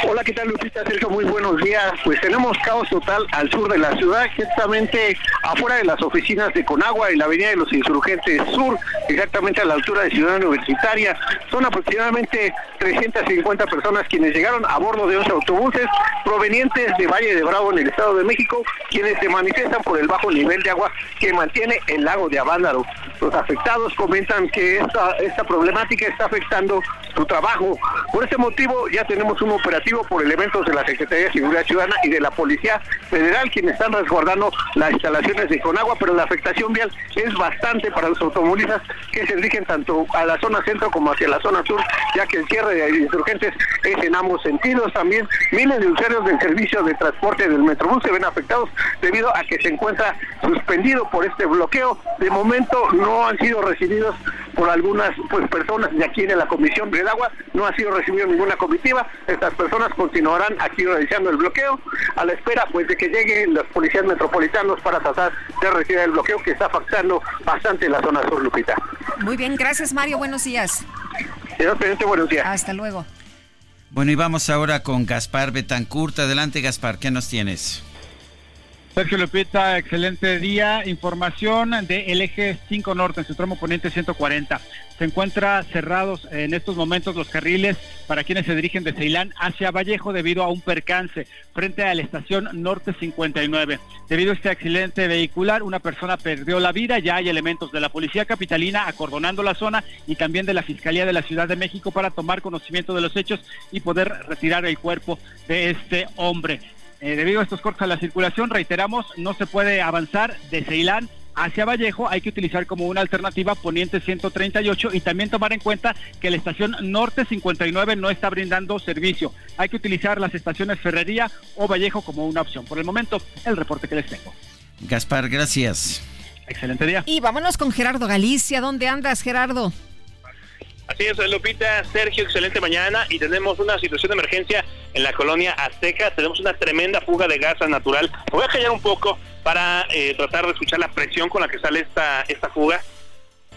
S22: Hola, ¿qué tal Lupita? Sergio, muy buenos días. Pues tenemos caos total al sur de la ciudad, exactamente afuera de las oficinas de Conagua y la avenida de los Insurgentes Sur, exactamente a la altura de Ciudad Universitaria. Son aproximadamente 350 personas quienes llegaron a bordo de 11 autobuses provenientes de Valle de Bravo en el Estado de México, quienes se manifiestan por el bajo nivel de agua que mantiene el lago de Avándaro. Los afectados comentan que esta, esta problemática está afectando su trabajo. Por este motivo ya tenemos un operativo por elementos de la Secretaría de Seguridad Ciudadana y de la Policía Federal quienes están resguardando las instalaciones de Conagua, pero la afectación vial es bastante para los automovilistas que se dirigen tanto a la zona centro como hacia la zona sur, ya que el cierre de insurgentes es en ambos sentidos. También miles de usuarios del servicio de transporte del Metrobús se ven afectados debido a que se encuentra suspendido por este bloqueo. De momento no han sido recibidos por algunas pues personas de aquí en la Comisión del Agua, no ha sido recibido ninguna comitiva, estas personas continuarán aquí realizando el bloqueo a la espera pues de que lleguen los policías metropolitanos para tratar de retirar el bloqueo que está afectando bastante la zona sur, Lupita.
S2: Muy bien, gracias Mario, buenos días.
S22: Señor presidente, buenos días.
S2: Hasta luego.
S1: Bueno, y vamos ahora con Gaspar Betancourt. Adelante, Gaspar, ¿qué nos tienes?
S27: Sergio Lupita, excelente día. Información de eje 5 Norte en su tramo poniente 140. Se encuentra cerrados en estos momentos los carriles para quienes se dirigen de Ceilán hacia Vallejo debido a un percance frente a la estación Norte 59. Debido a este accidente vehicular, una persona perdió la vida. Ya hay elementos de la Policía Capitalina acordonando la zona y también de la Fiscalía de la Ciudad de México para tomar conocimiento de los hechos y poder retirar el cuerpo de este hombre. Eh, debido a estos cortes a la circulación, reiteramos, no se puede avanzar de Ceilán hacia Vallejo, hay que utilizar como una alternativa Poniente 138 y también tomar en cuenta que la estación Norte 59 no está brindando servicio. Hay que utilizar las estaciones Ferrería o Vallejo como una opción. Por el momento, el reporte que les tengo.
S1: Gaspar, gracias.
S27: Excelente día.
S2: Y vámonos con Gerardo Galicia. ¿Dónde andas, Gerardo?
S18: Así es, Lupita, Sergio, excelente mañana y tenemos una situación de emergencia en la colonia Azteca. Tenemos una tremenda fuga de gas natural. Voy a callar un poco para eh, tratar de escuchar la presión con la que sale esta, esta fuga.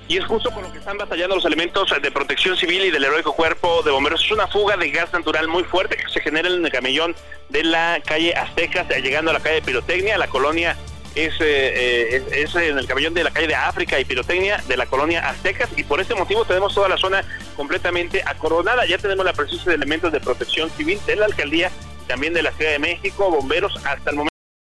S18: Y es justo con lo que están batallando los elementos de protección civil y del heroico cuerpo de bomberos. Es una fuga de gas natural muy fuerte que se genera en el camellón de la calle Aztecas, llegando a la calle Pirotecnia, la colonia es, eh, es, en el camellón de la calle de África y Pirotecnia de la colonia Aztecas y por este motivo tenemos toda la zona completamente acordonada. Ya tenemos la presencia de elementos de protección civil de la alcaldía, también de la Ciudad de México, bomberos hasta el momento.